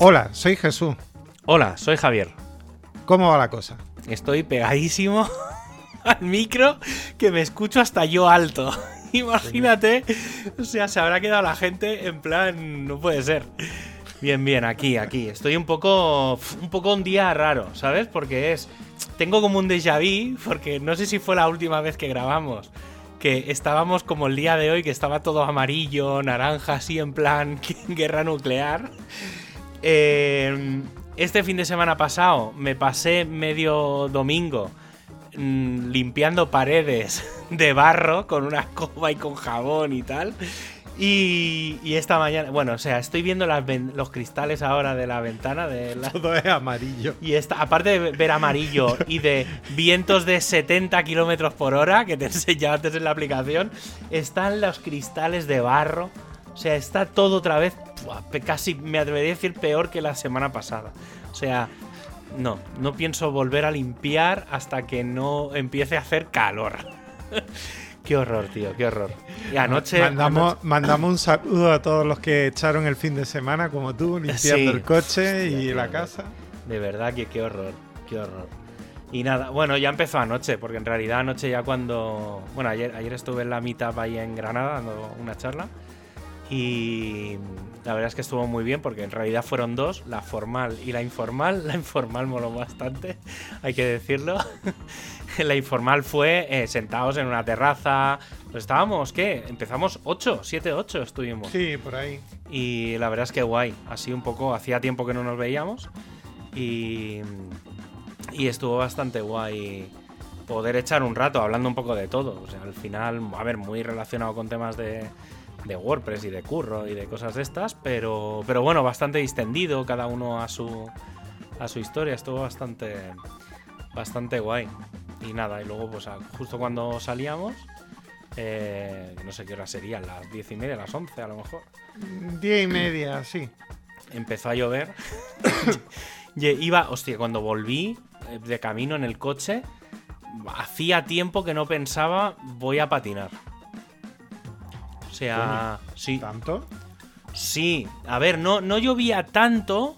Hola, soy Jesús. Hola, soy Javier. ¿Cómo va la cosa? Estoy pegadísimo al micro que me escucho hasta yo alto. Imagínate, o sea, se habrá quedado la gente en plan, no puede ser. Bien, bien, aquí, aquí. Estoy un poco, un poco un día raro, ¿sabes? Porque es, tengo como un déjà vu, porque no sé si fue la última vez que grabamos, que estábamos como el día de hoy, que estaba todo amarillo, naranja, así en plan guerra nuclear. Eh, este fin de semana pasado me pasé medio domingo mm, limpiando paredes de barro con una escoba y con jabón y tal. Y, y esta mañana, bueno, o sea, estoy viendo las los cristales ahora de la ventana de la, Todo es amarillo. y esta, aparte de ver amarillo y de vientos de 70 kilómetros por hora, que te enseñaba antes en la aplicación, están los cristales de barro. O sea, está todo otra vez, casi me atrevería a decir peor que la semana pasada. O sea, no, no pienso volver a limpiar hasta que no empiece a hacer calor. qué horror, tío, qué horror. Y anoche. mandamos, anoche- mandamos un saludo a todos los que echaron el fin de semana, como tú, limpiando Sí. el coche y la casa. De verdad que qué horror, qué horror. Y nada, bueno, ya empezó anoche, porque en realidad anoche ya cuando... Bueno, ayer, ayer estuve en la meetup ahí en Granada dando una charla y la verdad es que estuvo muy bien porque en realidad fueron dos, la formal y la informal. La informal moló bastante, hay que decirlo. la informal fue eh, sentados en una terraza. Pues estábamos, ¿qué? Empezamos 8, 7, 8 estuvimos. Sí, por ahí. Y la verdad es que guay. Así un poco, hacía tiempo que no nos veíamos. Y, y estuvo bastante guay poder echar un rato hablando un poco de todo. O sea, al final, a ver, muy relacionado con temas de, de WordPress y de curro y de cosas de estas. Pero, pero bueno, bastante distendido, cada uno a su, a su historia. Estuvo bastante, bastante guay. Y nada, y luego, pues justo cuando salíamos. eh, no sé qué hora serían, las diez y media, las 11 a lo mejor Diez y media, sí. empezó a llover. Y Iba, hostia, cuando volví eh, de camino en el coche, hacía tiempo que no pensaba voy a patinar. O sea, sí, ¿Tanto? sí. A ver, no, no llovía tanto,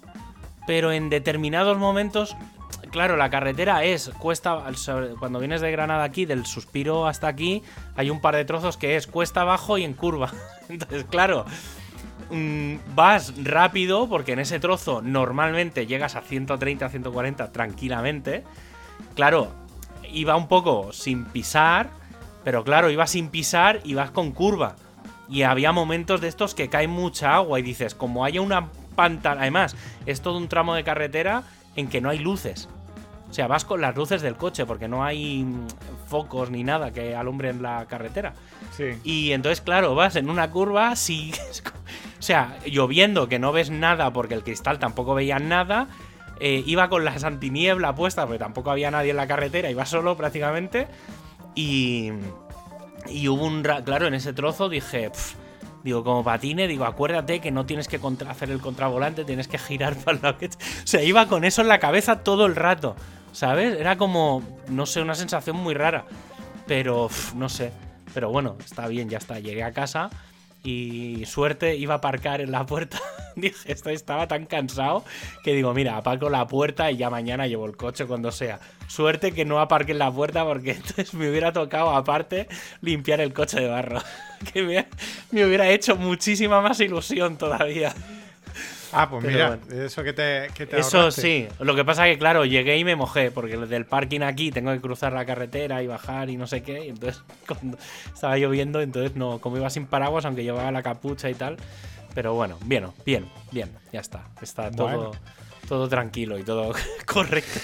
pero en determinados momentos, claro, la carretera es, cuesta, cuando vienes de Granada aquí, del suspiro hasta aquí, hay un par de trozos que es cuesta abajo y en curva. Entonces, claro, mm, vas rápido porque en ese trozo normalmente llegas a 130, 140 tranquilamente. Claro, iba un poco sin pisar, pero claro, iba sin pisar y vas con curva. Y había momentos de estos que cae mucha agua y dices, como haya una pantalla... Además, es todo un tramo de carretera en que no hay luces. O sea, vas con las luces del coche porque no hay mm, focos ni nada que alumbren la carretera. Sí. Y entonces, claro, vas en una curva, co- O sea, lloviendo que no ves nada porque el cristal tampoco veía nada. eh, iba con las antiniebla puesta porque tampoco había nadie en la carretera, iba solo prácticamente. Y. Y hubo un. Claro, en ese trozo dije. Digo, como patine, digo, acuérdate que no tienes que hacer el contravolante, tienes que girar para lado que. O sea, iba con eso en la cabeza todo el rato. ¿Sabes? Era como. No sé, una sensación muy rara. Pero. no sé. Pero bueno, está bien, ya está. Llegué a casa y suerte iba a aparcar en la puerta. Dije, esto estaba tan cansado que digo, mira, aparco la puerta y ya mañana llevo el coche cuando sea. Suerte que no aparque en la puerta porque entonces me hubiera tocado aparte limpiar el coche de barro. Que me, me hubiera hecho muchísima más ilusión todavía. Ah, pues Pero mira, bueno. eso que te, que te Eso ahorraste. sí, lo que pasa que claro, llegué y me mojé, porque del parking aquí tengo que cruzar la carretera y bajar y no sé qué, y entonces cuando estaba lloviendo, entonces no, como iba sin paraguas, aunque llevaba la capucha y tal, pero bueno, bien, bien, bien, ya está, está todo, Bueno. todo tranquilo y todo correcto.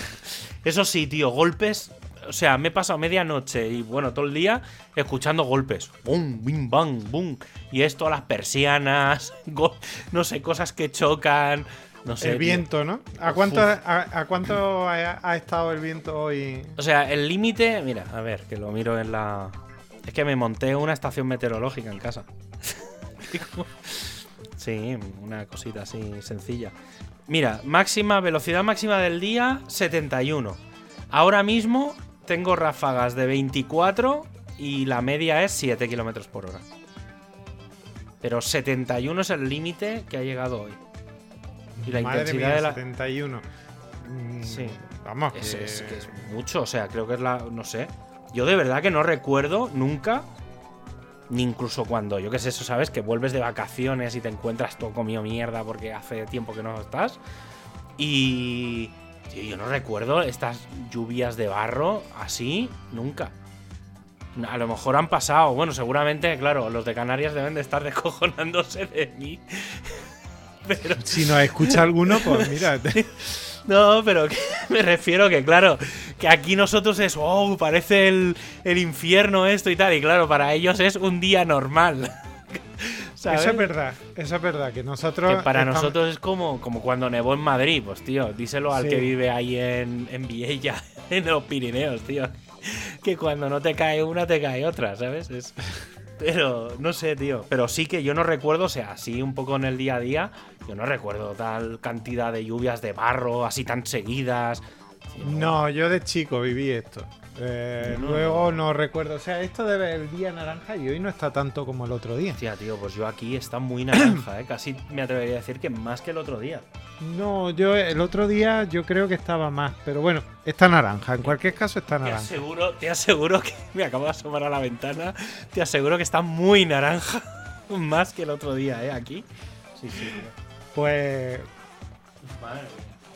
Eso sí, tío, golpes, o sea, me he pasado medianoche y bueno, todo el día escuchando golpes, bum, bim, bang, bum, y esto a las persianas, no sé, cosas que chocan. No sé, el tío. viento, ¿no? ¿A cuánto, Uf. a, a cuánto ha, ha estado el viento hoy? O sea, el límite, mira, a ver, que lo miro en la. Es que me monté una estación meteorológica en casa. sí, una cosita así sencilla. Mira, máxima, velocidad máxima del día, 71. Ahora mismo tengo ráfagas de 24 y la media es 7 kilómetros por hora. Pero 71 es el límite que ha llegado hoy. Y la Madre intensidad mía, de la. 71. Mm, Sí. Vamos, Es, que- es que es mucho, o sea, creo que es la. No sé. Yo de verdad que no recuerdo nunca. Ni incluso cuando, yo qué sé, eso, ¿sabes? Que vuelves de vacaciones y te encuentras todo comido mierda porque hace tiempo que no estás. Y. tío, yo no recuerdo estas lluvias de barro así nunca. A lo mejor han pasado. Bueno, seguramente, claro, los de Canarias deben de estar descojonándose de mí. Pero. Si nos escucha alguno, pues mira. No, pero que me refiero que, claro, que aquí nosotros es, oh, parece el, el infierno esto y tal. Y claro, para ellos es un día normal. ¿Sabes? Eso es verdad, eso es verdad, que nosotros... Que para estamos- nosotros es como, como cuando nevó en Madrid, pues tío, díselo al Sí. que vive ahí en, en Viella, en los Pirineos, tío. Que cuando no te cae una, te cae otra, ¿sabes? Es- Pero no sé, tío. Pero sí que yo no recuerdo, o sea, así un poco en el día a día, yo no recuerdo tal cantidad de lluvias de barro, así tan seguidas. No, yo de chico viví esto. Eh, No. Luego no recuerdo, o sea, esto debe el día naranja y hoy no está tanto como el otro día. Hostia, tío, pues yo aquí está muy naranja, ¿eh? Casi me atrevería a decir que más que el otro día. No, yo el otro día yo creo que estaba más, pero bueno, está naranja, en cualquier caso está Te naranja. aseguro, te aseguro que me acabo de asomar a la ventana. Te aseguro que está muy naranja. Más que el otro día, ¿eh? Aquí. Sí, sí, tío. Pues Madre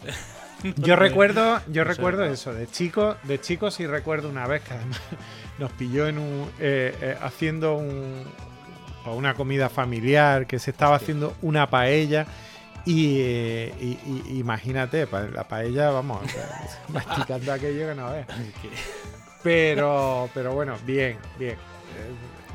mía. yo recuerdo, yo recuerdo eso, de chico, de chico sí recuerdo una vez que además nos pilló en un eh, eh, haciendo un una comida familiar, que se estaba haciendo una paella y, eh, y- y- imagínate, la paella, vamos, masticando aquello que no ves. Pero, pero bueno, bien, bien.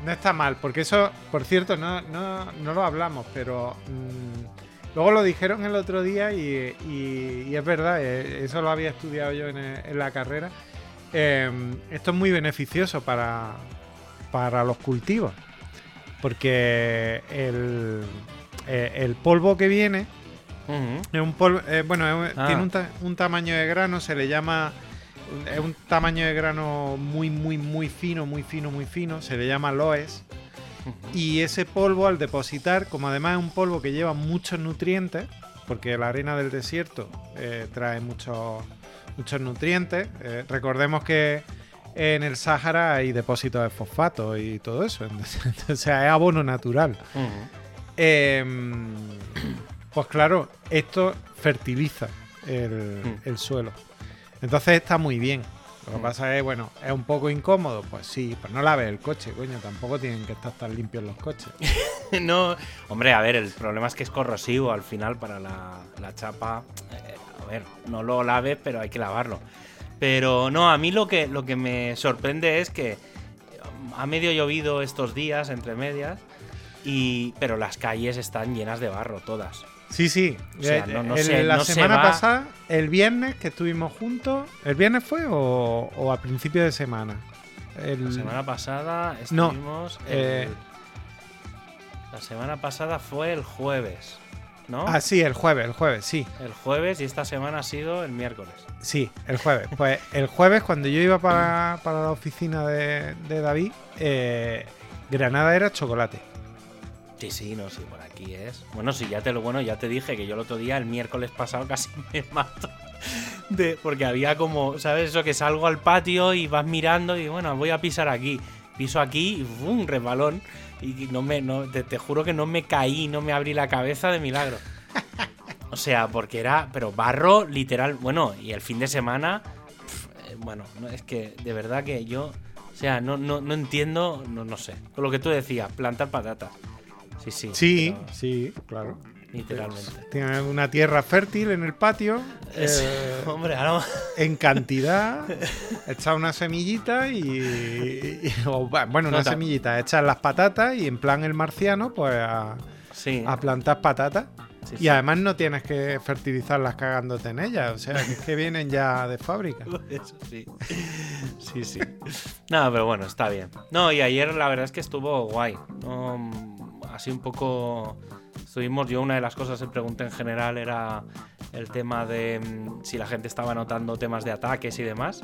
No está mal, porque eso, por cierto, no, no, no lo hablamos, pero mm, luego lo dijeron el otro día y, y- y es verdad, eh, eso lo había estudiado yo en, eh, en la carrera. Eh, esto es muy beneficioso para, para los cultivos, porque el, eh, el polvo que viene es un polvo, eh, bueno, es Ah. tiene un, ta- un tamaño de grano, se le llama. Es un tamaño de grano muy, muy, muy fino, muy fino, muy fino. Se le llama loes. Y ese polvo, al depositar, como además es un polvo que lleva muchos nutrientes, porque la arena del desierto eh, trae muchos, muchos nutrientes. eh, recordemos que en el Sáhara hay depósitos de fosfato y todo eso. Entonces, o sea, es abono natural. Em, pues claro, esto fertiliza el, Mm. el suelo. Entonces está muy bien. Lo que pasa es, bueno, es un poco incómodo. Pues sí, pues no laves el coche, coño. Tampoco tienen que estar tan limpios los coches. No, hombre, a ver, el problema es que es corrosivo al final para la, la chapa. Eh, a ver, no lo laves, pero hay que lavarlo. Pero no, a mí lo que, lo que me sorprende es que um, ha medio llovido estos días, entre medias, y, pero las calles están llenas de barro, todas. Sí, sí. O sea, Eh, no- no el- se- la no semana pasada, el viernes que estuvimos juntos. ¿El viernes fue o, o a principio de semana? El- La semana pasada estuvimos. el- eh, la semana pasada fue el jueves, ¿no? Ah, sí, el jueves, el jueves, sí. El jueves y esta semana ha sido el miércoles. Sí, el jueves. Pues el jueves, cuando yo iba para, para la oficina de, de David, eh, Granada era chocolate. Sí, sí, no, sí, por aquí es. Bueno, sí, ya te lo bueno, ya te dije que yo el otro día, el miércoles pasado, casi me mato. De, porque había como, ¿sabes? Eso que salgo al patio y vas mirando y bueno, voy a pisar aquí. Piso aquí y ¡bum! resbalón. Y no me, no, te, juro que no me caí, no me abrí la cabeza de milagro. O sea, porque era, pero barro literal. Bueno, y el fin de semana, pf, eh, bueno, no, es que de verdad que yo, o sea, no, no, no entiendo, no, no sé. Con lo que tú decías, plantar patatas. Sí, sí. Sí, pero sí, claro. literalmente. Tiene una tierra fértil en el patio, Es- eh, hombre, ahora. en cantidad, echar una semillita y, bueno, una Nota. semillita, echar las patatas y en plan el marciano, pues a, Sí. a plantar patatas. sí, Y sí. además no tienes que fertilizarlas cagándote en ellas, o sea, que es que vienen ya de fábrica. Eso sí. Sí, sí. No, pero bueno, está bien. No, y ayer la verdad es que estuvo guay. No, así un poco. Estuvimos, yo una de las cosas que pregunté en general era el tema de mm, si la gente estaba notando temas de ataques y demás.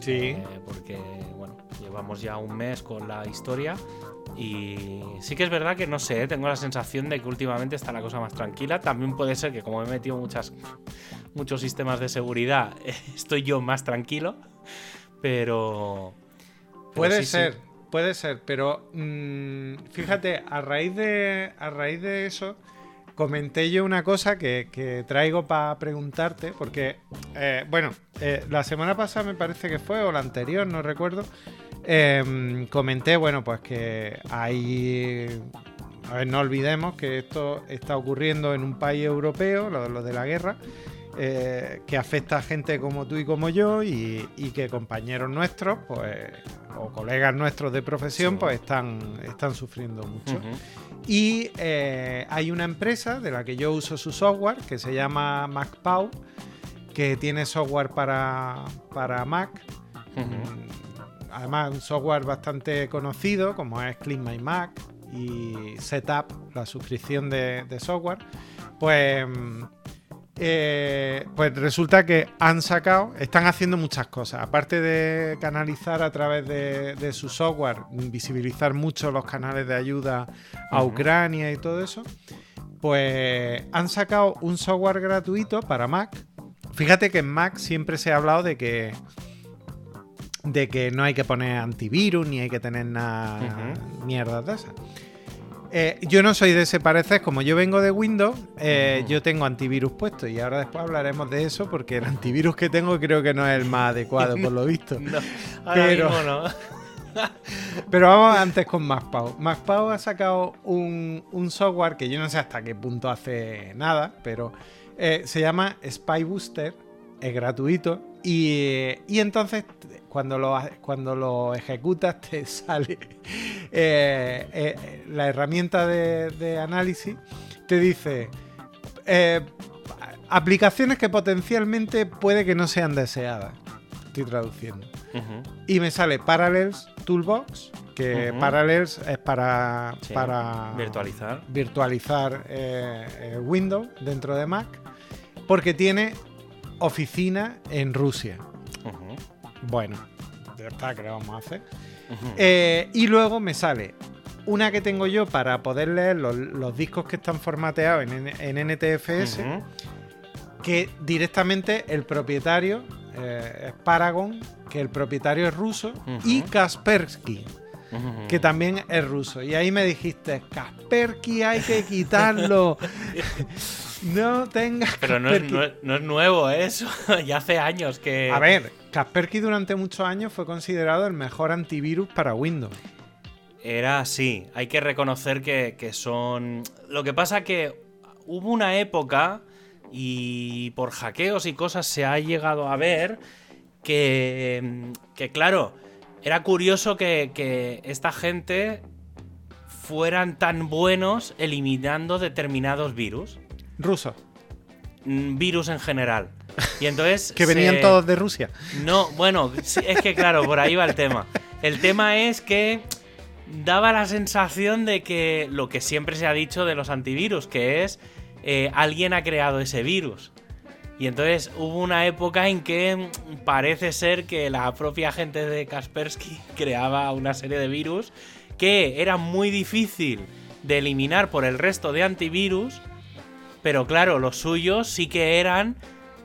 Sí. Eh, porque, bueno, llevamos ya un mes con la historia Y sí que es verdad que no sé, tengo la sensación de que últimamente está la cosa más tranquila. También puede ser que como he metido muchas, muchos sistemas de seguridad, estoy yo más tranquilo. Pero... pero Puede sí, sí. Puede ser, pero mm, fíjate, a raíz de, a raíz de eso, comenté yo una cosa que, que traigo para preguntarte, porque, eh, bueno, eh, la semana pasada me parece que fue, o la anterior, no recuerdo, eh, comenté, bueno, pues que hay... A ver, no olvidemos que esto está ocurriendo en un país europeo, lo, lo de la guerra, eh, que afecta a gente como tú y como yo y, y que compañeros nuestros, pues, o colegas nuestros de profesión, Sí. pues están, están sufriendo mucho. Y eh, hay una empresa de la que yo uso su software que se llama MacPow, que tiene software para, para Mac. Mm, Además, un software bastante conocido como es Clean My Mac y Setup, la suscripción de, de software. Pues, mm, eh, pues resulta que han sacado, están haciendo muchas cosas. Aparte de canalizar a través de, de su software, visibilizar mucho los canales de ayuda a. Ucrania y todo eso, pues han sacado un software gratuito para Mac. Fíjate que en Mac siempre se ha hablado de que de que no hay que poner antivirus ni hay que tener nada Ujú. mierdas de esas. Eh, yo no soy de ese parecer, como yo vengo de Windows, eh, yo tengo antivirus puesto y ahora después hablaremos de eso porque el antivirus que tengo creo que no es el más adecuado por lo visto. No, ahora Pero- mismo no. Pero vamos antes con MacPow. MacPow ha sacado un, un software que yo no sé hasta qué punto hace nada, pero eh, se llama Spy Booster, es gratuito y, y entonces cuando lo, cuando lo ejecutas te sale eh, eh, la herramienta de, de análisis, te dice eh, aplicaciones que potencialmente puede que no sean deseadas. Estoy traduciendo. Y me sale Parallels Toolbox, que. Parallels es para, Sí, para Virtualizar. virtualizar Windows dentro de Mac, porque tiene oficina en Rusia. Ujú. Bueno, ya está, ¿qué le vamos a hacer? Eh, y luego me sale una que tengo yo para poder leer los, los discos que están formateados en, NTFS, que directamente el propietario eh, es Paragon, que el propietario es ruso, y. Kaspersky, que también es ruso. Y ahí me dijiste, Kaspersky hay que quitarlo. no tengas Pero no es, no es- no es nuevo eso. ya hace años que. A ver, Kaspersky durante muchos años fue considerado el mejor antivirus para Windows. Era así. Hay que reconocer que, que son. Lo que pasa que hubo una época y por hackeos y cosas se ha llegado a ver que, que claro, era curioso que, que esta gente fueran tan buenos eliminando determinados virus. Ruso, Mm, Virus en general. Y entonces. que venían se- todos de Rusia. No, bueno, es que claro, por ahí va el tema. El tema es que daba la sensación de que lo que siempre se ha dicho de los antivirus, que es eh, alguien ha creado ese virus. Y entonces hubo una época en que parece ser que la propia gente de Kaspersky creaba una serie de virus que era muy difícil de eliminar por el resto de antivirus, pero claro, los suyos sí que eran,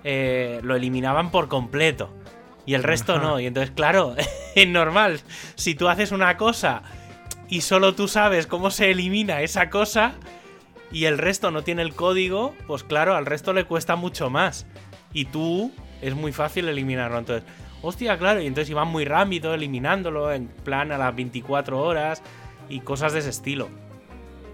eh, lo eliminaban por completo. Y el resto Ajá. no. Y entonces, claro, es normal. Si tú haces una cosa y solo tú sabes cómo se elimina esa cosa y el resto no tiene el código, pues claro, al resto le cuesta mucho más. Y tú es muy fácil eliminarlo. Entonces, hostia, claro, y entonces iban muy rápido eliminándolo en plan a las 24 horas y cosas de ese estilo.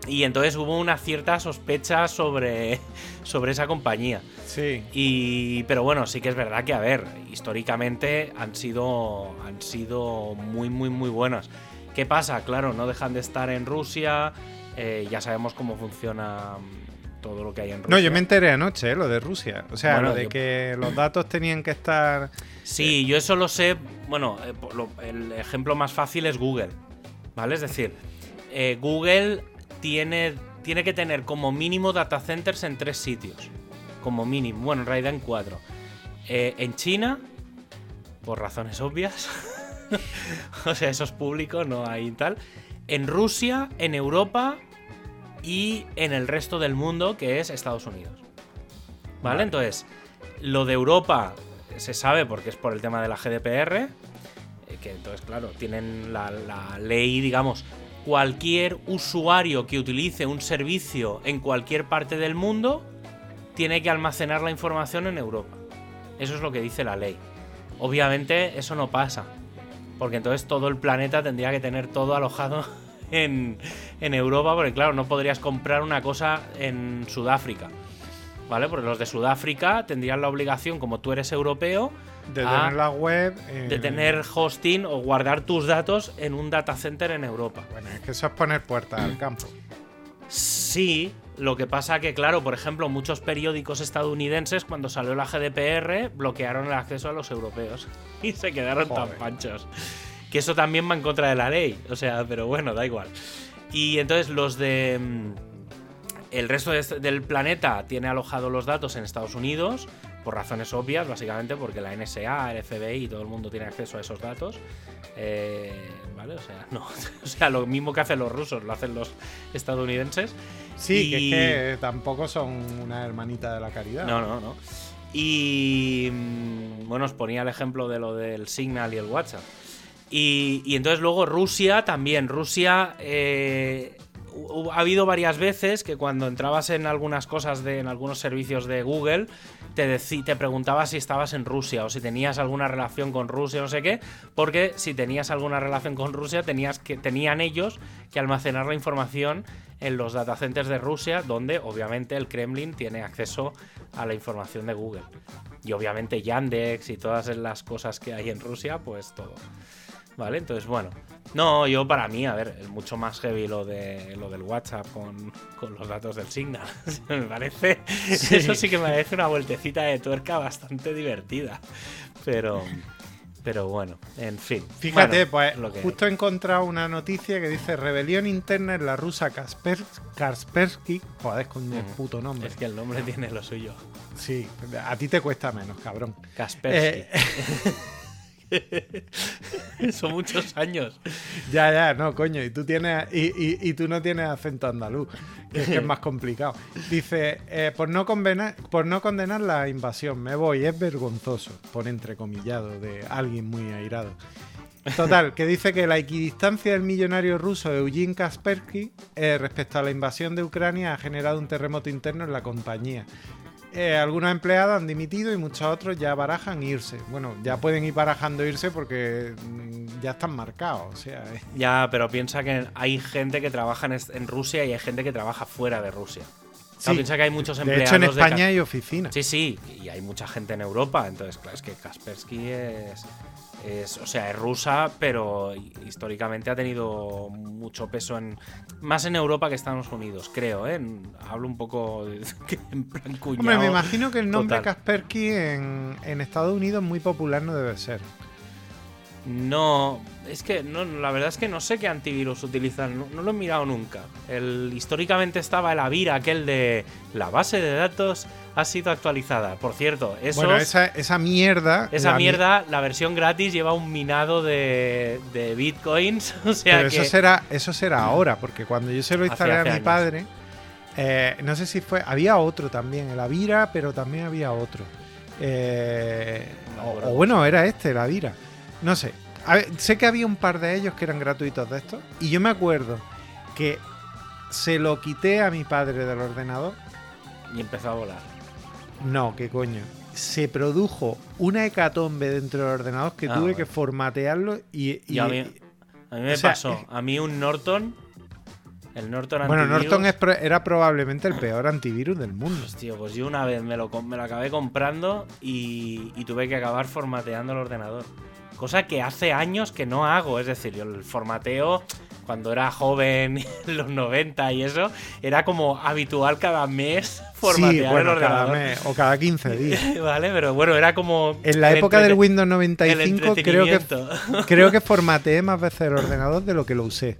Y entonces hubo una cierta sospecha sobre, sobre esa compañía. Sí. Y, pero bueno, sí que es verdad que, a ver, históricamente han sido, han sido muy, muy, muy buenas. ¿Qué pasa? Claro, no dejan de estar en Rusia, eh, ya sabemos cómo funciona mm, todo lo que hay en Rusia. No, yo me enteré anoche, eh, lo de Rusia. O sea, Bueno, lo de yo- que los datos tenían que estar. Sí, yo eso lo sé. Bueno, eh, lo- el ejemplo más fácil es Google. ¿Vale? Es decir, eh, Google tiene, tiene que tener como mínimo data centers en tres sitios. Como mínimo. Bueno, en realidad en cuatro. Eh, en China, por razones obvias. o sea, eso es público, no hay tal. en Rusia, en Europa y en el resto del mundo, que es Estados Unidos. ¿Vale? Vale. Entonces, lo de Europa se sabe porque es por el tema de la GDPR, eh, que entonces, claro, tienen la, la ley, digamos, cualquier usuario que utilice un servicio en cualquier parte del mundo tiene que almacenar la información en Europa. Eso es lo que dice la ley. Obviamente eso no pasa, porque entonces todo el planeta tendría que tener todo alojado en, en Europa, porque claro, no podrías comprar una cosa en Sudáfrica. ¿Vale? Porque los de Sudáfrica tendrían la obligación, como tú eres europeo, De a- tener la web. de en- tener hosting o guardar tus datos en un data center en Europa. Bueno, es que eso es poner puertas al campo. Sí, lo que pasa que, claro, por ejemplo, muchos periódicos estadounidenses, cuando salió la GDPR, bloquearon el acceso a los europeos y se quedaron tan Joder. panchos. Que eso también va en contra de la ley, o sea, pero bueno, da igual. Y entonces los de. mm, El resto de del planeta tiene alojados los datos en Estados Unidos, por razones obvias, básicamente, porque la NSA, el FBI y todo el mundo tiene acceso a esos datos. Eh, ¿Vale? O sea, no. O sea, lo mismo que hacen los rusos, lo hacen los estadounidenses. Sí, que Y- es que tampoco son una hermanita de la caridad. No, no, no. Y mm, bueno, os ponía el ejemplo de lo del Signal y el WhatsApp. Y, y entonces luego Rusia también. Rusia eh, ha habido varias veces que cuando entrabas en algunas cosas de en algunos servicios de Google te, deci- te preguntaba si estabas en Rusia o si tenías alguna relación con Rusia, no sé qué, porque si tenías alguna relación con Rusia tenías que tenían ellos que almacenar la información en los datacenters de Rusia, donde obviamente el Kremlin tiene acceso a la información de Google. Y obviamente Yandex y todas las cosas que hay en Rusia, pues todo. ¿Vale? Entonces, bueno. No, yo para mí, a ver, es mucho más heavy lo de lo del WhatsApp con, con los datos del Signal. me parece. Eso sí que me parece una vueltecita de tuerca bastante divertida. Pero. Pero bueno, en fin. Fíjate, Bueno, pues lo que justo he encontrado una noticia que dice rebelión interna en la rusa Kasper, Kaspersky. Joder, con el puto nombre. Es que el nombre tiene lo suyo. Sí, a ti te cuesta menos, cabrón. Kaspersky. Eh, Son muchos años. ya, ya, no, coño. Y tú tienes y, tú no tienes acento andaluz, que es, más complicado. Dice, eh, por, no condenar, por no condenar la invasión, me voy, es vergonzoso. Pone entrecomillado de alguien muy airado. Total, que dice que la equidistancia del millonario ruso Eugene Kaspersky eh, respecto a la invasión de Ucrania ha generado un terremoto interno en la compañía. Eh, algunos empleados han dimitido y muchos otros ya barajan irse. Bueno, ya pueden ir barajando irse porque mm, ya están marcados. O sea, eh. Ya, pero piensa que hay gente que trabaja en, Rusia y hay gente que trabaja fuera de Rusia. Sí. piensa que hay muchos de empleados hecho en de España Kas- hay oficinas. Sí, sí, y hay mucha gente en Europa, entonces, claro, es que Kaspersky es, es, o sea, es rusa, pero históricamente ha tenido mucho peso en más en Europa que Estados Unidos, creo, ¿eh? Hablo un poco de- en plan cuñado. Hombre, me imagino que el nombre. Kaspersky en, en Estados Unidos muy popular no debe ser. No, es que no, la verdad es que no sé qué antivirus utilizan, no, no lo he mirado nunca. El, históricamente estaba el Avira, aquel de la base de datos ha sido actualizada. Por cierto, esos, Bueno, esa, esa mierda. esa la mi- mierda, la versión gratis lleva un minado de, de bitcoins. O sea Pero que eso será, eso será ahora, porque cuando yo se lo Hace- instalé a mi años. padre, eh, no sé si fue, había otro también, el Avira, pero también había otro. Eh, No o, o bueno, era este, el Avira. No sé. A ver, sé que había un par de ellos que eran gratuitos de estos, y yo me acuerdo que se lo quité a mi padre del ordenador. y empezó a volar. No, qué coño. Se produjo una hecatombe dentro del ordenador que Ah, tuve que formatearlo y, Y a mí, a mí me sea, pasó. A mí un Norton, el Norton Bueno, antivirus- Norton es pro- era probablemente el peor antivirus del mundo. Hostia, pues yo una vez me lo, me lo acabé comprando y, y tuve que acabar formateando el ordenador. Cosa que hace años que no hago. Es decir, yo el formateo cuando era joven, en los 90 y eso, era como habitual cada mes formatear sí, bueno, el cada ordenador. mes o cada 15 días. vale, pero bueno, era como. En la época del Windows el 95 creo que, creo que formateé más veces el ordenador de lo que lo usé.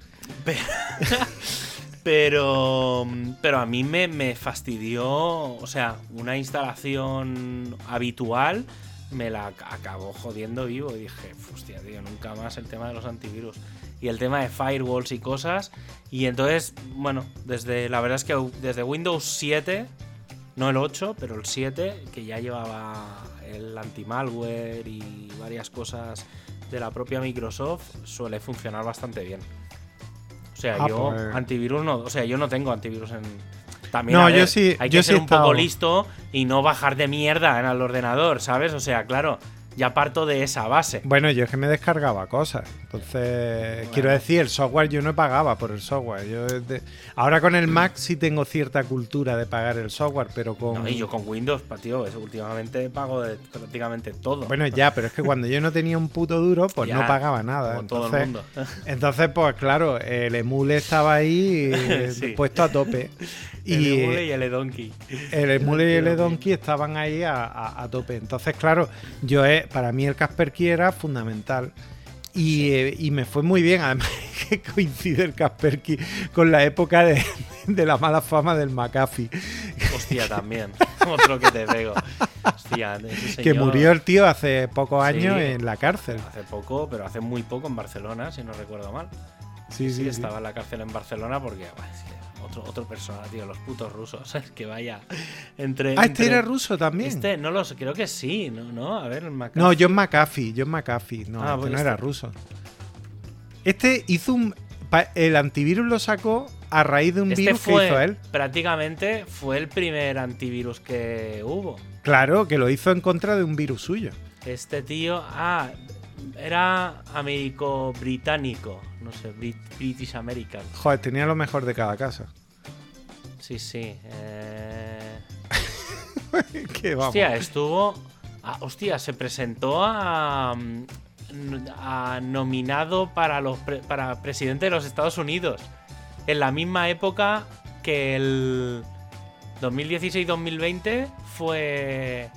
Pero, pero a mí me, me fastidió, o sea, una instalación habitual me la ac- acabó jodiendo vivo y dije, hostia, tío, nunca más el tema de los antivirus. y el tema de firewalls y cosas. Y entonces, bueno, desde la verdad es que desde Windows 7, no el 8, pero el 7, que ya llevaba el anti-malware y varias cosas de la propia Microsoft, suele funcionar bastante bien. O sea, Ah, yo pues- antivirus no, o sea, yo no tengo antivirus en también No, yo sí- hay yo que sí ser un poco listo y no bajar de mierda en el ordenador, ¿sabes? O sea, claro, ya parto de esa base. Bueno, yo es que me descargaba cosas. Entonces, quiero decir, el software yo no pagaba por el software. Yo de- Ahora con el Mac sí tengo cierta cultura de pagar el software, pero con... No, y yo con Windows, tío, es- últimamente pago de prácticamente todo. Bueno, ya, pero es que cuando yo no tenía un puto duro, pues Ya, no pagaba nada. como todo Entonces, el mundo. entonces, pues claro, el emule estaba ahí Sí. puesto a tope. El Y Emule y el Donkey. el emule y el Dios mío. Donkey estaban ahí a, a- a tope. Entonces, claro, yo eh, para mí el Kaspersky era fundamental. Y, eh, y me fue muy bien, además que coincide el Kaspersky con la época de, de la mala fama del McAfee. Hostia, también. Otro que te pego. Hostia, ese Que señor murió el tío hace pocos Sí. años en la cárcel. Hace poco, pero hace muy poco en Barcelona, si no recuerdo mal. Sí, Sí, sí, sí. estaba en la cárcel en Barcelona porque que otro, otro persona, tío, los putos rusos. Que vaya. Entre. Ah, este entre- era ruso también. Este, no lo sé, creo que sí, ¿no? ¿No? A ver, el McAfee. No, John McAfee, John McAfee. No, Ah, este pues no este. era ruso. Este hizo un. El antivirus lo sacó a raíz de un Este virus que fue, hizo él. prácticamente, fue el primer antivirus que hubo. Claro, que lo hizo en contra de un virus suyo. Este tío, ah, era américo-británico, no sé, Brit- British American. Joder, tenía lo mejor de cada casa. Sí, sí. eh, que vamos. Hostia, estuvo. ah, hostia, se presentó a, mm, a nominado para los pre- para presidente de los Estados Unidos. En la misma época que el 2016-2020 fue.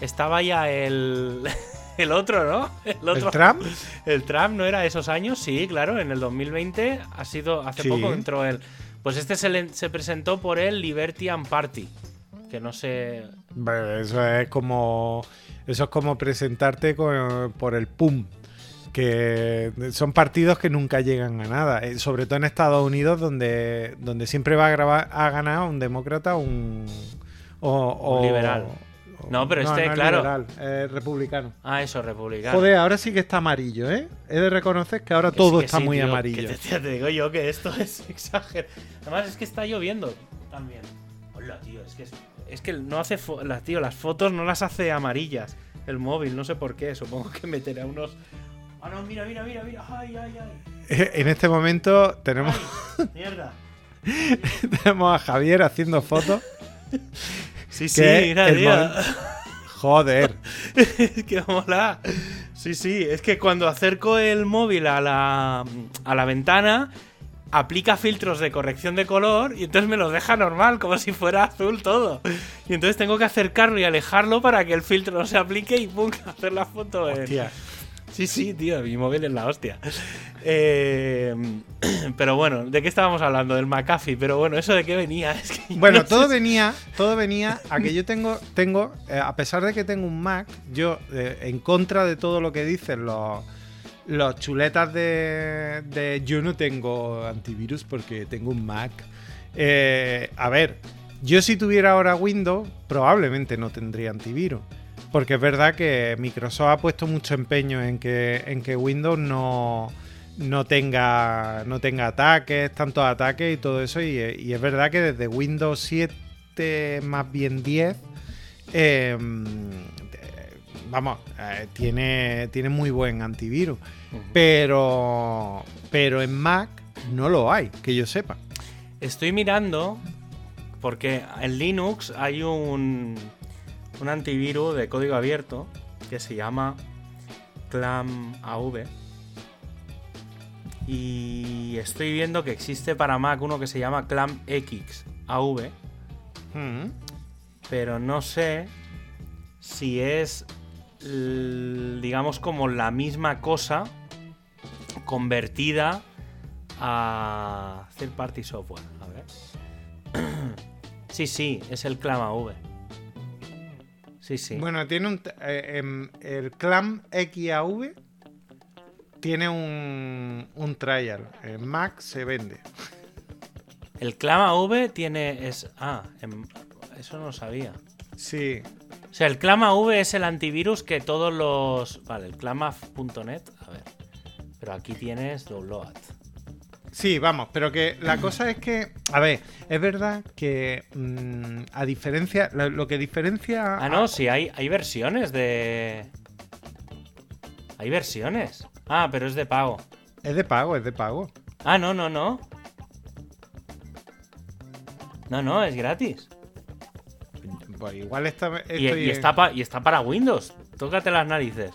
Estaba ya el. El otro, ¿no? El ¿El otro. Trump? El Trump no era esos años, sí, claro, en el 2020 ha sido, hace Sí. poco entró él. Pues este se, le- se presentó por el Libertian Party, que no sé... Bueno, Eso es como. Eso es como presentarte con- por el PUM. Que son partidos que nunca llegan a nada. eh, Sobre todo en Estados Unidos, donde, donde siempre va a, grabar, a ganar un demócrata un. O, Un liberal. No, pero este, es claro. liberal, es republicano. Ah, eso, republicano. Joder, ahora sí que está amarillo, ¿eh? He de reconocer que ahora Que todo sí, que está sí, muy tío, amarillo. Que te, te digo yo que esto es exagerado. Además es que está lloviendo también. Hola, tío, es que, es, es que no hace... las, tío, las fotos no las hace amarillas. El móvil, no sé por qué. Supongo que meterá unos... Ah, no, mira, mira, mira, mira. Ay, ay, ay. En este momento tenemos, Ay, mierda. tenemos a Javier haciendo fotos. Sí, sí, momen- Joder. es que mola. Sí, sí, es que cuando acerco el móvil a la, a la ventana, aplica filtros de corrección de color y entonces me los deja normal, como si fuera azul todo. Y entonces tengo que acercarlo y alejarlo para que el filtro no se aplique y pum, hacer la foto. en- Hostia. Sí, sí, tío, mi móvil es la hostia. Eh, pero bueno, ¿de qué estábamos hablando? Del McAfee, pero bueno, ¿eso de qué venía? Es que Bueno, no todo venía, todo venía a que yo tengo, tengo eh, a pesar de que tengo un Mac, yo eh, en contra de todo lo que dicen los, los chuletas de, de yo no tengo antivirus porque tengo un Mac. A ver, yo si tuviera ahora Windows, probablemente no tendría antivirus. Porque es verdad que Microsoft ha puesto mucho empeño en que, en que Windows no, no tenga, no tenga ataques, tantos ataques y todo eso. Y, y es verdad que desde Windows 7, más bien 10, eh, vamos, eh, tiene, tiene muy buen antivirus. Pero, pero en Mac no lo hay, que yo sepa. Estoy mirando porque en Linux hay un, un antivirus de código abierto que se llama ClamAV. Y estoy viendo que existe para Mac uno que se llama ClamXAV, Mm. pero no sé si es, digamos, como la misma cosa convertida a third party software. A ver. Sí, sí, es el ClamAV. Sí, sí. Bueno, tiene un. eh, em, el Clam XAV tiene un, un trial. En Mac se vende. El Clama V tiene. Es, ah, em- eso no lo sabía. Sí, O sea, el Clama V es el antivirus que todos los. Vale, el clama.net. A ver. Pero aquí tienes Download. Sí, vamos, pero que la cosa es que, a ver, es verdad que mm, a diferencia, lo, lo que diferencia... Ah, no, sí, hay, hay versiones de. Hay versiones. Ah, pero es de pago. Es de pago, es de pago. Ah, no, no, no. No, no, es gratis. Pues igual está, Y, estoy y en- está pa- y está para Windows. Tócate las narices.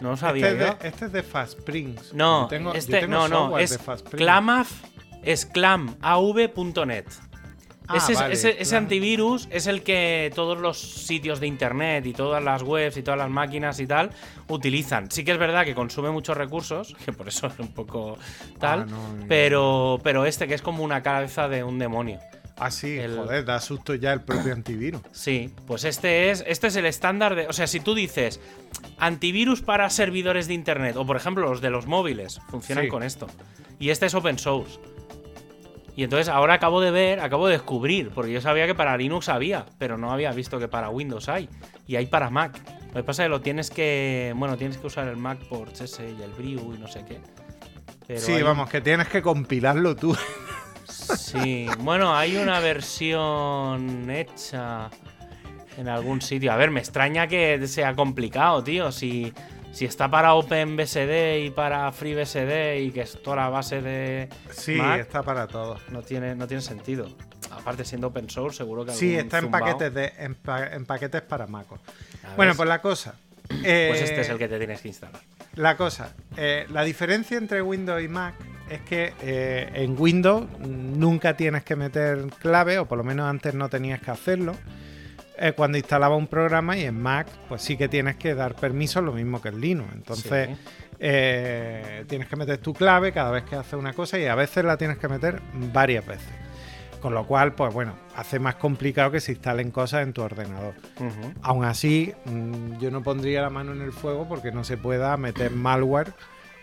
No lo sabía este, es de, este es de Fastsprings. No, Yo tengo- yo este, tengo no, no, es. Clamaf, es clamav.net. Ah, ese, vale, ese- ese Clam- antivirus es el que todos los sitios de internet y todas las webs y todas las máquinas y tal utilizan. Sí que es verdad que consume muchos recursos, que por eso es un poco tal, Ah, no. pero, pero este que es como una cabeza de un demonio. Ah, sí, el- joder, da susto ya el propio antivirus. Sí, pues este es, este es el estándar de. O sea, si tú dices antivirus para servidores de internet, o por ejemplo los de los móviles, funcionan Sí. con esto. Y este es open source. Y entonces ahora acabo de ver, acabo de descubrir, porque yo sabía que para Linux había, pero no había visto que para Windows hay. Y hay para Mac. Lo que pasa es que lo tienes que. Bueno, tienes que usar el Mac por ese y el Brew y no sé qué. Pero sí, hay- vamos, que tienes que compilarlo tú. Sí, bueno, hay una versión hecha en algún sitio. A ver, me extraña que sea complicado, tío. Si, si está para OpenBSD y para FreeBSD y que es toda la base de Sí, Mac, está para todos. no tiene, no tiene sentido. Aparte, siendo open source, seguro que Sí, está en paquetes, de, en, pa- en paquetes para MacOS. Bueno, pues la cosa. pues eh, este es el que te tienes que instalar. La cosa, eh, la diferencia entre Windows y Mac es que eh, en Windows nunca tienes que meter clave, o por lo menos antes no tenías que hacerlo, eh, cuando instalaba un programa y en Mac pues sí que tienes que dar permiso, lo mismo que en Linux. Entonces Sí. eh, tienes que meter tu clave cada vez que haces una cosa y a veces la tienes que meter varias veces. Con lo cual, pues bueno, hace más complicado que se instalen cosas en tu ordenador. Aún así, mm, yo no pondría la mano en el fuego porque no se pueda meter malware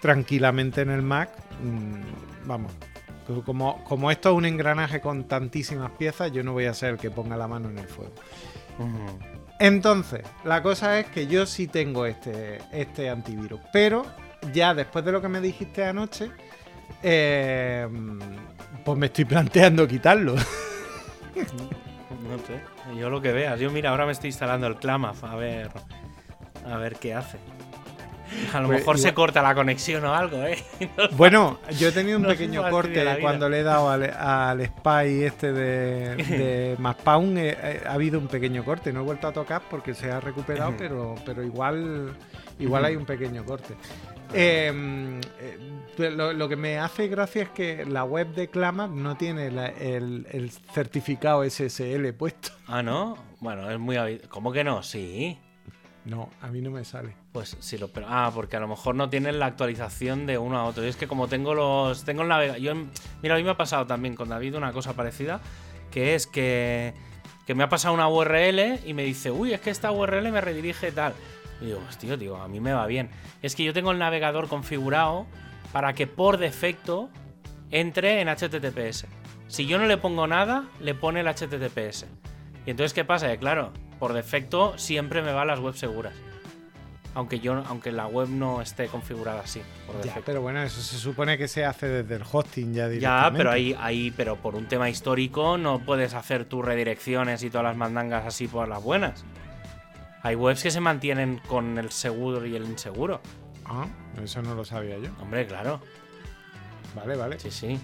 tranquilamente en el Mac. Mm, Vamos, co- como, como esto es un engranaje con tantísimas piezas, yo no voy a ser el que ponga la mano en el fuego. Entonces, la cosa es que yo sí tengo este, este antivirus, pero ya después de lo que me dijiste anoche, eh, pues me estoy planteando quitarlo. No sé. Yo lo que veas. Yo, mira, ahora me estoy instalando el Clamaf. A ver. A ver qué hace. A lo Pues mejor se corta la conexión o algo, ¿eh? No Bueno, yo he tenido un pequeño corte cuando le he dado al, al Spy este de, de Maspawn. eh, eh, ha habido un pequeño corte. No he vuelto a tocar porque se ha recuperado, pero, pero igual, igual hay un pequeño corte. Eh, eh, lo, lo que me hace gracia es que la web de Clama no tiene la- el, el certificado SSL puesto. Ah, ¿no? Bueno, es muy... ¿Cómo que no? Sí. No, a mí no me sale. Pues sí, lo, pero, ah, porque a lo mejor no tienen la actualización de uno a otro. Y es que como tengo los. Tengo el navegador. Mira, a mí me ha pasado también con David una cosa parecida. Que es que. Que me ha pasado una URL y me dice, uy, es que esta URL me redirige tal. Y digo, hostia, digo, a mí me va bien. Es que yo tengo el navegador configurado para que por defecto entre en HTTPS. Si yo no le pongo nada, le pone el HTTPS. Y entonces, ¿qué pasa? Que claro, por defecto siempre me va a las webs seguras. Aunque yo, aunque la web no esté configurada así, por Ya, pero bueno, eso se supone que se hace desde el hosting ya Ya, directamente. pero ahí, ahí, pero por un tema histórico no puedes hacer tus redirecciones y todas las mandangas así por las buenas. Hay webs que se mantienen con el seguro y el inseguro. Ah, eso no lo sabía yo. Hombre, claro. Vale, vale. Sí, sí.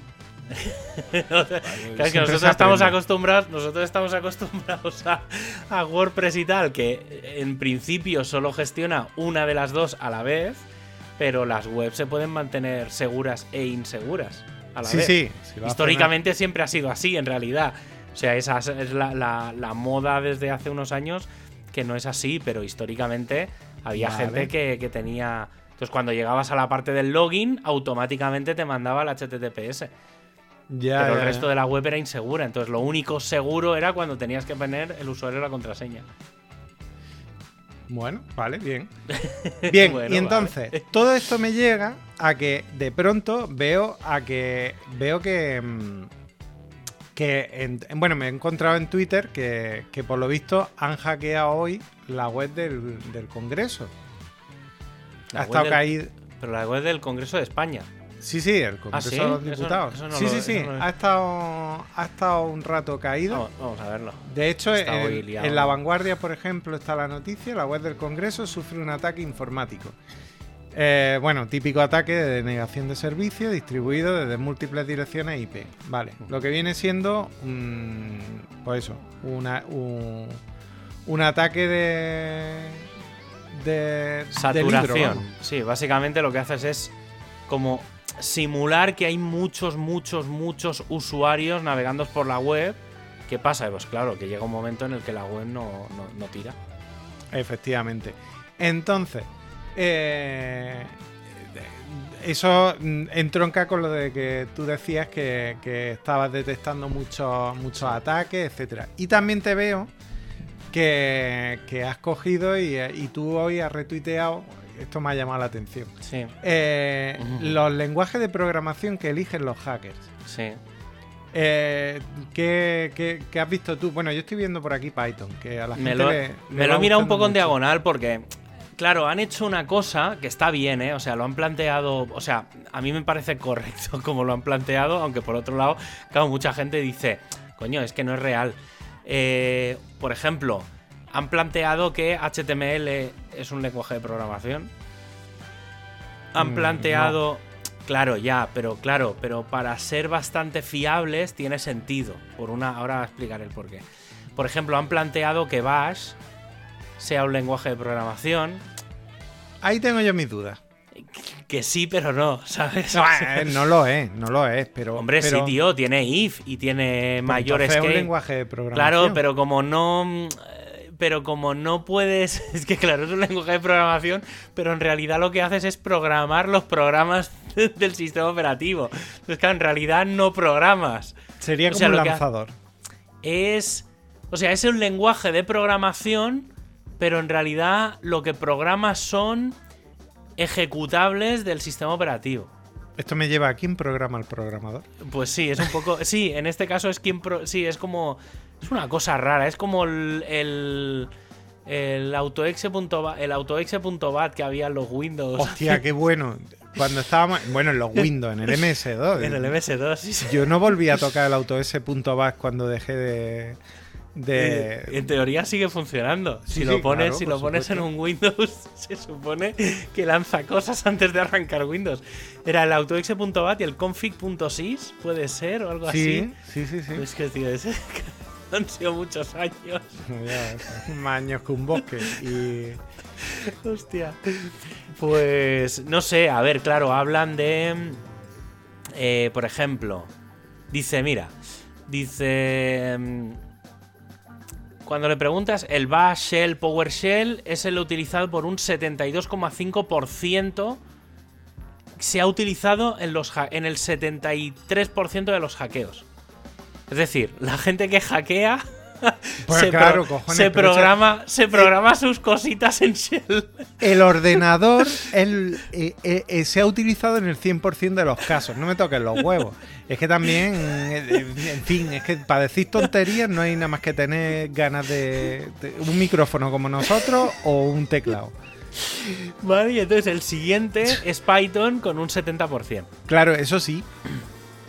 Claro, es que siempre nosotros estamos acostumbrados, nosotros estamos acostumbrados a, a WordPress y tal, que en principio solo gestiona una de las dos a la vez, pero las webs se pueden mantener seguras e inseguras a la Sí, vez. sí. Históricamente siempre ha sido así, en realidad. O sea, esa es la, la- la moda desde hace unos años que no es así, pero históricamente había Vale. gente que, que tenía... Entonces, cuando llegabas a la parte del login, automáticamente te mandaba el HTTPS. Ya, pero el resto ya. de la web era insegura. Entonces, lo único seguro era cuando tenías que poner el usuario la contraseña. Bueno, vale, bien. Bien, Bueno, y entonces, vale. todo esto me llega a que de pronto veo a que. Veo que. mm, que en- en- bueno, me he encontrado en Twitter que, que por lo visto han hackeado hoy la web del, del Congreso. La ha web estado del- caído. Pero la web del Congreso de España. Sí, sí, el Congreso ¿sí? de los Diputados. eso no sí, lo- sí, sí. Ha estado, ha estado un rato caído. Vamos, vamos a verlo. De hecho, en, La Vanguardia, por ejemplo, está la noticia, la web del Congreso sufre un ataque informático. Eh, bueno, típico ataque de denegación de servicio distribuido desde múltiples direcciones IP. Vale, lo que viene siendo, un, pues eso, una- un, un ataque de... de de Saturación. libro, sí, básicamente lo que haces es como simular que hay muchos, muchos, muchos usuarios navegando por la web. ¿Qué pasa? Pues claro, que llega un momento en el que la web no, no- tira. Efectivamente. Entonces, eh, eso mm, entronca con lo de que tú decías que, que estabas detectando muchos muchos ataques, etcétera. Y también te veo que, que has cogido y, eh, y tú hoy has retuiteado, esto me ha llamado la atención, Sí, eh, los lenguajes de programación que eligen los hackers. sí. Eh, ¿qué, qué- qué has visto tú? Bueno, yo estoy viendo por aquí Python, que a la gente Me lo, le- le me lo he mirado un poco en diagonal porque, claro, han hecho una cosa que está bien, ¿eh? O sea, lo han planteado, o sea, a mí me parece correcto como lo han planteado, aunque por otro lado, claro, mucha gente dice, coño, es que no es real. Eh, por ejemplo, han planteado que HTML es un lenguaje de programación. Han Mm, planteado... Claro, ya, pero claro, pero para ser bastante fiables tiene sentido. Por una, ahora explicaré el porqué. Por ejemplo, han planteado que Bash sea un lenguaje de programación. Ahí tengo yo mis dudas. Que sí, pero no, ¿sabes? No, eh, no lo es, no lo es, pero. Hombre, pero- sí, tío, tiene if y tiene mayores es un lenguaje de programación. Claro, pero como no. Pero como no puedes. Es que claro, es un lenguaje de programación, pero en realidad lo que haces es programar los programas del sistema operativo. Entonces, claro, en realidad no programas. Sería o como sea, un lanzador. Es. O sea, es un lenguaje de programación, pero en realidad lo que programas son ejecutables del sistema operativo. Esto me lleva a quién programa el programador. Pues sí, es un poco. Sí, en este caso es quien. pro- sí, es como. Es una cosa rara. Es como el. El, el autoexe.bat el autoexe.bat que había en los Windows. Hostia, qué bueno. Cuando estábamos. Bueno, en los Windows, en el MS2. En el MS2, sí, sí. Yo no volví a tocar el AutoS.bas cuando dejé de. de En teoría sigue funcionando. Sí, si lo sí, pones, claro, si lo pones en un Windows, se supone que lanza cosas antes de arrancar Windows. Era el autoexe.bat y el config.sys, puede ser, o algo sí, sí, sí, sí. así. Es que, tío, es- han sido muchos años. Más años que un bosque. Y. Hostia. Pues no sé, a ver, claro, hablan de. eh, por ejemplo, dice, mira, dice. mm, Cuando le preguntas, el Bash Shell PowerShell es el utilizado por un 72,5%. Se ha utilizado en, los en el 73% de los hackeos. Es decir, la gente que hackea Pues se, claro, pro- cojones, se programa, se programa sus cositas en Shell. El ordenador el, eh, eh, eh, se ha utilizado en el 100% de los casos. No me toquen los huevos. Es que también, eh, eh, en fin, es que para decir tonterías no hay nada más que tener ganas de, de un micrófono como nosotros o un teclado. Vale, y entonces el siguiente es Python con un 70%. Claro, eso sí.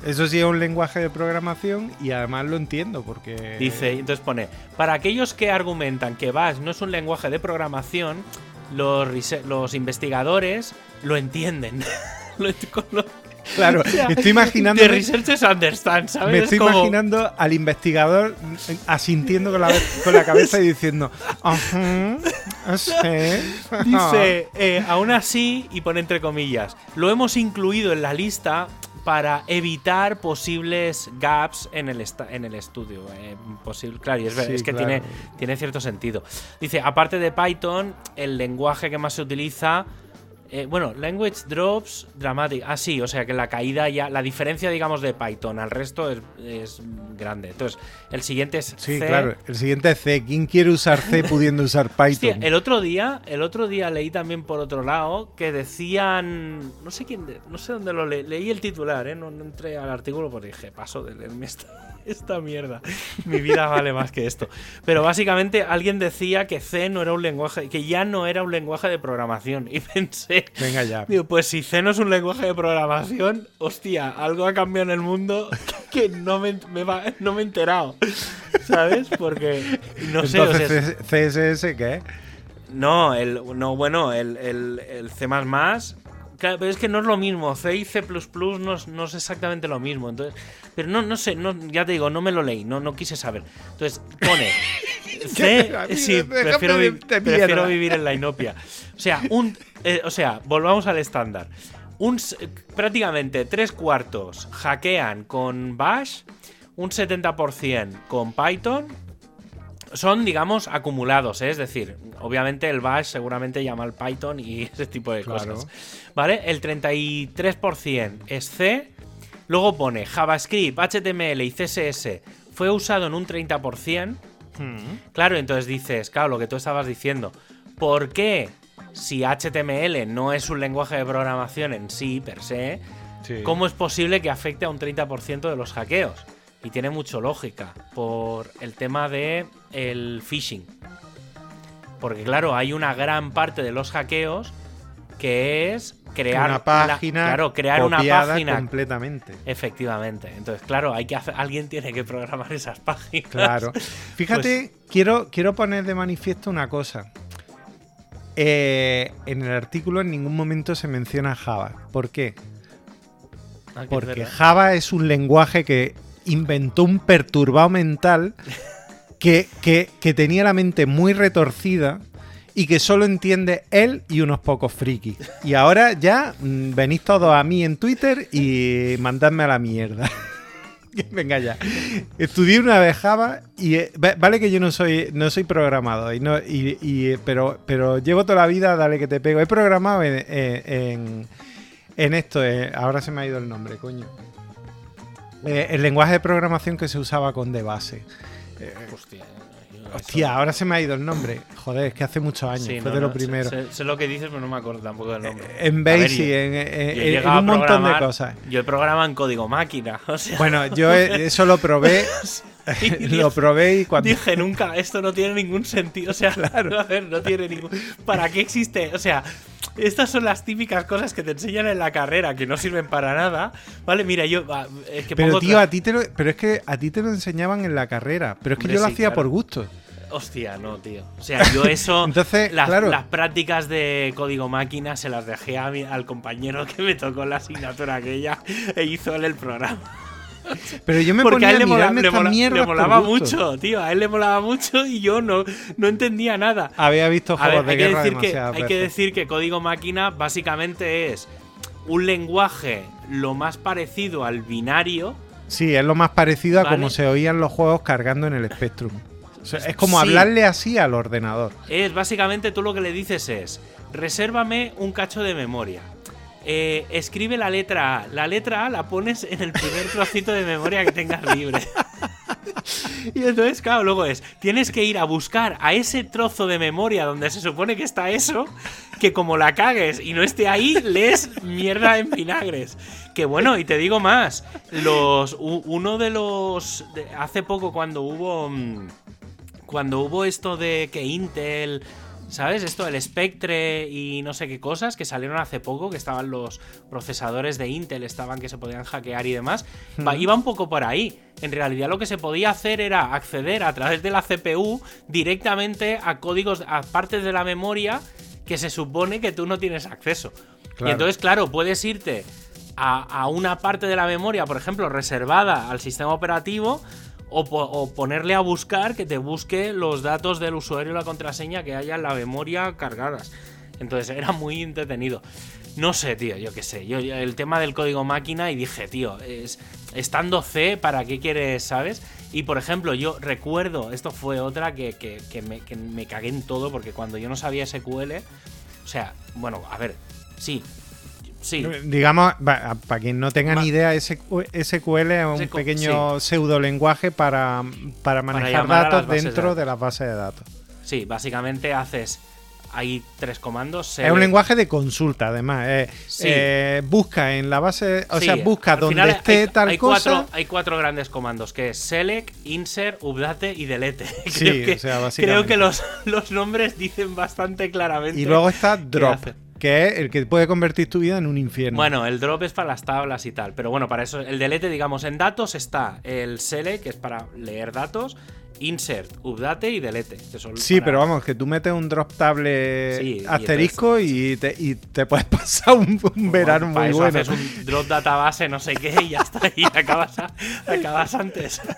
Eso sí es un lenguaje de programación y además lo entiendo porque... Dice, entonces pone, para aquellos que argumentan que Bash no es un lenguaje de programación, los, los investigadores lo entienden. Lo lo- Claro, o sea, estoy imaginando... The researchers understand, ¿sabes? Me Es estoy como- imaginando al investigador asintiendo con la, con la cabeza y diciendo, ajá, sí, Dice, eh, aún así, y pone entre comillas, lo hemos incluido en la lista para evitar posibles gaps en el, en el estudio. eh, posible, claro, y es, Sí, es que claro. tiene, tiene cierto sentido. Dice, aparte de Python, el lenguaje que más se utiliza Eh, bueno, language drops dramatic. Ah, sí, o sea que la caída ya. La diferencia, digamos, de Python al resto es, es grande. Entonces, el siguiente es. Sí, C. claro. El siguiente es C. ¿Quién quiere usar C pudiendo usar Python? Hostia, el otro día, el otro día leí también por otro lado que decían, no sé quién, no sé dónde lo leí, leí el titular, ¿eh? no, no entré al artículo porque dije, paso de leerme esta, esta mierda, mi vida vale más que esto. Pero básicamente alguien decía que C no era un lenguaje, que ya no era un lenguaje de programación y pensé, Venga ya. digo, pues si C no es un lenguaje de programación, hostia, algo ha cambiado en el mundo que no me, me va- no me he enterado. ¿Sabes? Porque no sé, o sea, CSS, ¿qué no, el, no bueno, el, el, el C. Claro, pero es que no es lo mismo. C y C no es, no es exactamente lo mismo. Entonces, pero no, no sé, no, ya te digo, no me lo leí, no, no quise saber. Entonces, pone. C, sí, prefiero, vi- prefiero vivir en la inopia. O sea, un, eh, o sea, volvamos al estándar. Un, s- prácticamente tres cuartos hackean con Bash, un 70% con Python son, digamos, acumulados, ¿eh? es decir, obviamente el Bash seguramente llama al Python y ese tipo de Claro. cosas. ¿Vale? El 33% es C, luego pone JavaScript, HTML y CSS fue usado en un 30%. Claro, entonces dices, claro, lo que tú estabas diciendo, ¿por qué si HTML no es un lenguaje de programación en sí, per se, Sí. ¿Cómo es posible que afecte a un 30% de los hackeos? Y tiene mucho lógica por el tema de el phishing. Porque claro, hay una gran parte de los hackeos que es crear una la- página claro, crear una página completamente. efectivamente. Entonces, claro, hay que hacer, alguien tiene que programar esas páginas. Claro. Fíjate, Pues quiero, quiero poner de manifiesto una cosa. Eh, en el artículo en ningún momento se menciona Java. ¿Por qué? Ah, Porque. Java es un lenguaje que inventó un perturbado mental que, que- que tenía la mente muy retorcida y que solo entiende él y unos pocos frikis. Y ahora ya mm, venís todos a mí en Twitter y mandadme a la mierda. Venga ya. Estudié una vez Java y eh, va- vale que yo no soy no soy programador y no y, eh, pero pero llevo toda la vida dale que te pego. He programado en, en- en- esto. eh, ahora se me ha ido el nombre, coño. Eh, el lenguaje de programación que se usaba con de base. Hostia, yo eso- Hostia, ahora se me ha ido el nombre. Joder, es que hace muchos años. Sí, fue no, de lo no, primero. Sé, sé lo que dices, pero no me acuerdo tampoco del nombre. En A ver, Basic, yo- en, en- en- en un montón de cosas. Yo he programado en código máquina. O sea, Bueno, yo eh, eso lo probé. y lo probé y cuando. Dije nunca, esto no tiene ningún sentido. O sea, a ver, no tiene ningún. ¿Para qué existe? O sea, estas son las típicas cosas que te enseñan en la carrera que no sirven para nada. Vale, mira, yo. Es que Pero tío, otra- a ti te lo, pero es que a ti te lo enseñaban en la carrera. Pero es que Hombre, yo lo sí, hacía claro. por gusto. Hostia, no, tío. O sea, yo eso. Entonces, las, claro. las prácticas de código máquina se las dejé a mi- al compañero que me tocó la asignatura aquella e hizo él el programa. Pero yo me Porque ponía a él le, mola- le le molaba mucho, tío. A él le molaba mucho y yo no, no entendía nada. Había visto A juegos ver, de hay, que guerra decir que, hay que decir que código máquina básicamente es un lenguaje lo más parecido al binario. Sí, es lo más parecido a como se oían los juegos cargando en el Spectrum. O sea, es como Sí. hablarle así al ordenador. Es básicamente tú lo que le dices es, resérvame un cacho de memoria. Eh, escribe la letra A. La letra A la pones en el primer trocito de memoria que tengas libre. Y entonces, claro, luego es, tienes que ir a buscar a ese trozo de memoria donde se supone que está eso, que como la cagues y no esté ahí, lees mierda en vinagres. Que bueno, y te digo más, los uno de los hace poco cuando hubo mm, cuando hubo esto de que Intel, ¿sabes? Esto el Spectre y no sé qué cosas que salieron hace poco, que estaban los procesadores de Intel, estaban que se podían hackear y demás, iba un poco por ahí. En realidad lo que se podía hacer era acceder a través de la CPU directamente a códigos, a partes de la memoria que se supone que tú no tienes acceso. Claro. Y entonces, claro, puedes irte a, a una parte de la memoria, por ejemplo, reservada al sistema operativo, o, po- o ponerle a buscar que te busque los datos del usuario y la contraseña que haya en la memoria cargadas. Entonces era muy entretenido. No sé, tío, yo qué sé. Yo, el tema del código máquina y dije, tío, es, estando C, ¿para qué quieres, sabes? Y por ejemplo, yo recuerdo, esto fue otra que- que me, que me cagué en todo, porque cuando yo no sabía SQL, o sea, bueno, a ver, Sí. Sí. Digamos, para quien no tenga ni idea, SQL es un pequeño pseudo lenguaje para, para manejar datos dentro de las bases de datos. Sí, básicamente haces hay tres comandos. Es un lenguaje de consulta, además. Eh, eh, busca en la base, o sea, busca donde esté tal cosa. Cuatro, hay cuatro grandes comandos, que es select, insert, update y delete. Creo que, o sea, creo que los, los, nombres dicen bastante claramente. Y luego está drop. Que es el que puede convertir tu vida en un infierno. Bueno, el drop es para las tablas y tal. Pero bueno, para eso, el delete, digamos, en datos está el select, que es para leer datos insert, update y delete. sí, pero vamos, que tú metes un drop table asterisco y, te, y, te, puedes pasar un, verano muy eso bueno. Haces un drop database, no sé qué, y ya está, y acabas, acabas antes.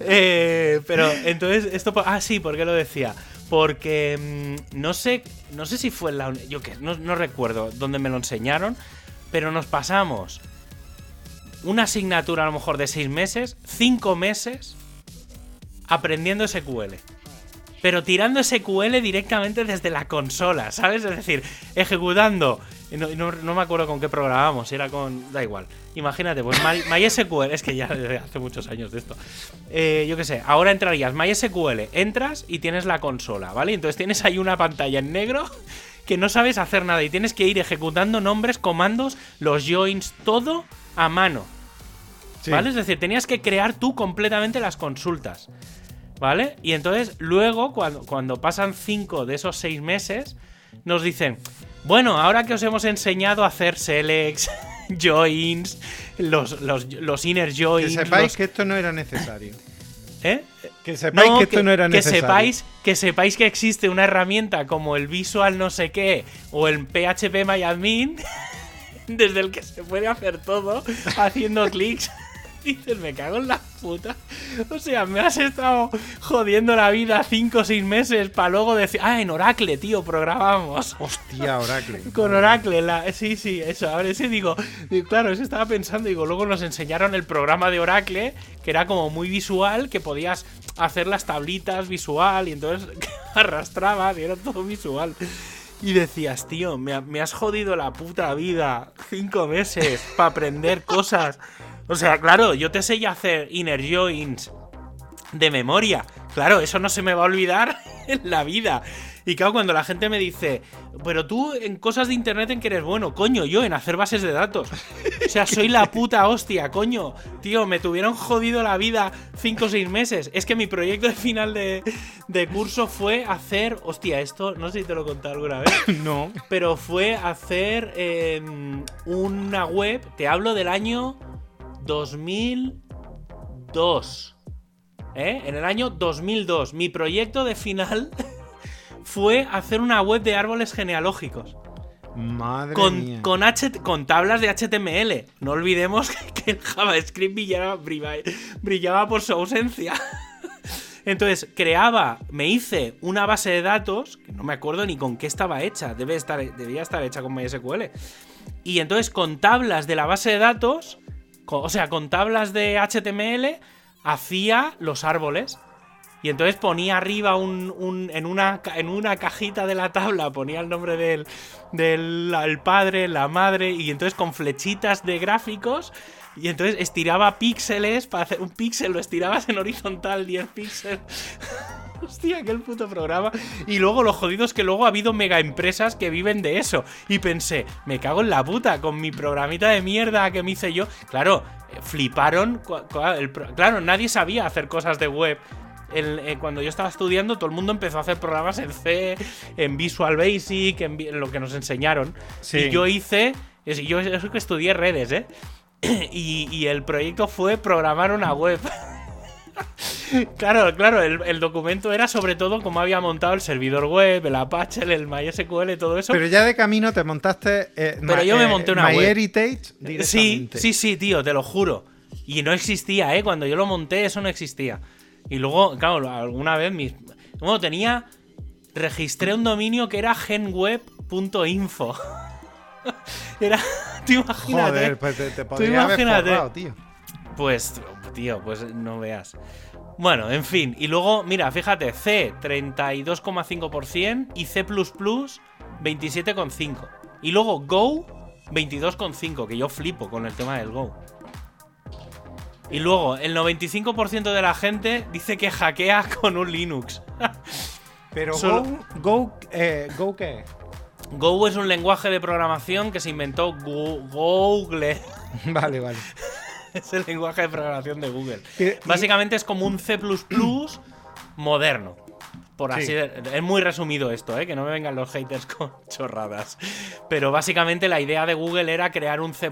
Eh, pero entonces, esto. Ah, sí, ¿por qué lo decía? Porque mm, no sé, no sé si fue la. Yo qué, no, no recuerdo dónde me lo enseñaron, pero nos pasamos una asignatura a lo mejor de seis meses, cinco meses aprendiendo SQL. Pero tirando SQL directamente desde la consola, ¿sabes? Es decir, ejecutando. No, me acuerdo con qué programábamos, era con. Da igual. Imagínate, pues MySQL, es que ya hace muchos años de esto. Eh, yo qué sé, ahora entrarías MySQL, entras y tienes la consola, ¿vale? Entonces tienes ahí una pantalla en negro que no sabes hacer nada y tienes que ir ejecutando nombres, comandos, los joins, todo a mano. ¿Vale? Es decir, tenías que crear tú completamente las consultas. ¿Vale? Y entonces luego, cuando, cuando pasan cinco de esos seis meses, nos dicen, bueno, ahora que os hemos enseñado a hacer selects, joins, los, los, inner joins... Que sepáis que esto no era necesario. ¿Eh? Que sepáis que esto no era necesario. Que sepáis, que sepáis que existe una herramienta como el Visual no sé qué o el PHP MyAdmin desde el que se puede hacer todo haciendo clics dices, me cago en la puta. O sea, me has estado jodiendo la vida cinco o seis meses para luego decir, ah, en Oracle, tío, programamos. Hostia, Oracle. Con Oracle, la, sí, sí, eso. Ahora sí digo, claro, eso estaba pensando, digo, luego nos enseñaron el programa de Oracle, que era como muy visual, que podías hacer las tablitas visual y entonces arrastrabas y era todo visual. Y decías, tío, me, me, has jodido la puta vida cinco meses para aprender cosas o sea, claro, yo te sé ya hacer inner joins de memoria. Claro, eso no se me va a olvidar en la vida. Y claro, cuando la gente me dice, pero tú en cosas de internet en que eres bueno, coño, yo en hacer bases de datos. O sea, soy la puta hostia, coño. Tío, me tuvieron jodido la vida 5 o 6 meses. Es que mi proyecto de final de, curso fue hacer, hostia, esto, no sé si te lo he contado alguna vez. no. Pero fue hacer em, una web, te hablo del año 2002. ¿Eh? En el año 2002. Mi proyecto de final fue hacer una web de árboles genealógicos. Madre con, mía. Con, con tablas de HTML. No olvidemos que el JavaScript brillaba, brillaba por su ausencia. Entonces, creaba, me hice una base de datos, que no me acuerdo ni con qué estaba hecha, debe estar, debía estar hecha con MySQL. Y entonces, con tablas de la base de datos, o sea, con tablas de HTML hacía los árboles. Y entonces ponía arriba un, en, una, en una cajita de la tabla, ponía el nombre del, del padre, la madre, y entonces con flechitas de gráficos, y entonces estiraba píxeles para hacer un píxel, lo estirabas en horizontal 10 píxeles. Hostia, aquel puto programa. Y luego lo jodido es que luego ha habido mega empresas que viven de eso. Y pensé, me cago en la puta con mi programita de mierda que me hice yo. Claro, eh, fliparon. Claro, nadie sabía hacer cosas de web. Eh, cuando yo estaba estudiando, todo el mundo empezó a hacer programas en C, en Visual Basic, en, lo que nos enseñaron. Y yo hice. Yo eso que estudié redes, ¿eh? Y, y el proyecto fue programar una web. claro, claro, el, documento era sobre todo cómo había montado el servidor web, el Apache, el MySQL, todo eso. Pero ya de camino te montaste. Eh, Pero yo me eh, monté una MyHeritage Sí, sí, sí, tío, te lo juro. Y no existía, ¿eh? Cuando yo lo monté, eso no existía. Y luego, claro, alguna vez mis. Bueno, tenía. Registré un dominio que era genweb.info. era. Tú imagínate. Joder, pues te, podría haber tío. Pues, tío, pues no veas. Bueno, en fin. Y luego, mira, fíjate, C 32,5% y C 27,5%. Y luego Go, 22,5, que yo flipo con el tema del Go. Y luego, el 95% de la gente dice que hackea con un Linux. Pero Solo- Go, Go, eh, Go ¿qué? Go es un lenguaje de programación que se inventó Google. Vale, vale. es el lenguaje de programación de Google. Básicamente es como un C moderno. Por así Sí. de- Es muy resumido esto, ¿eh? que no me vengan los haters con chorradas. Pero básicamente la idea de Google era crear un C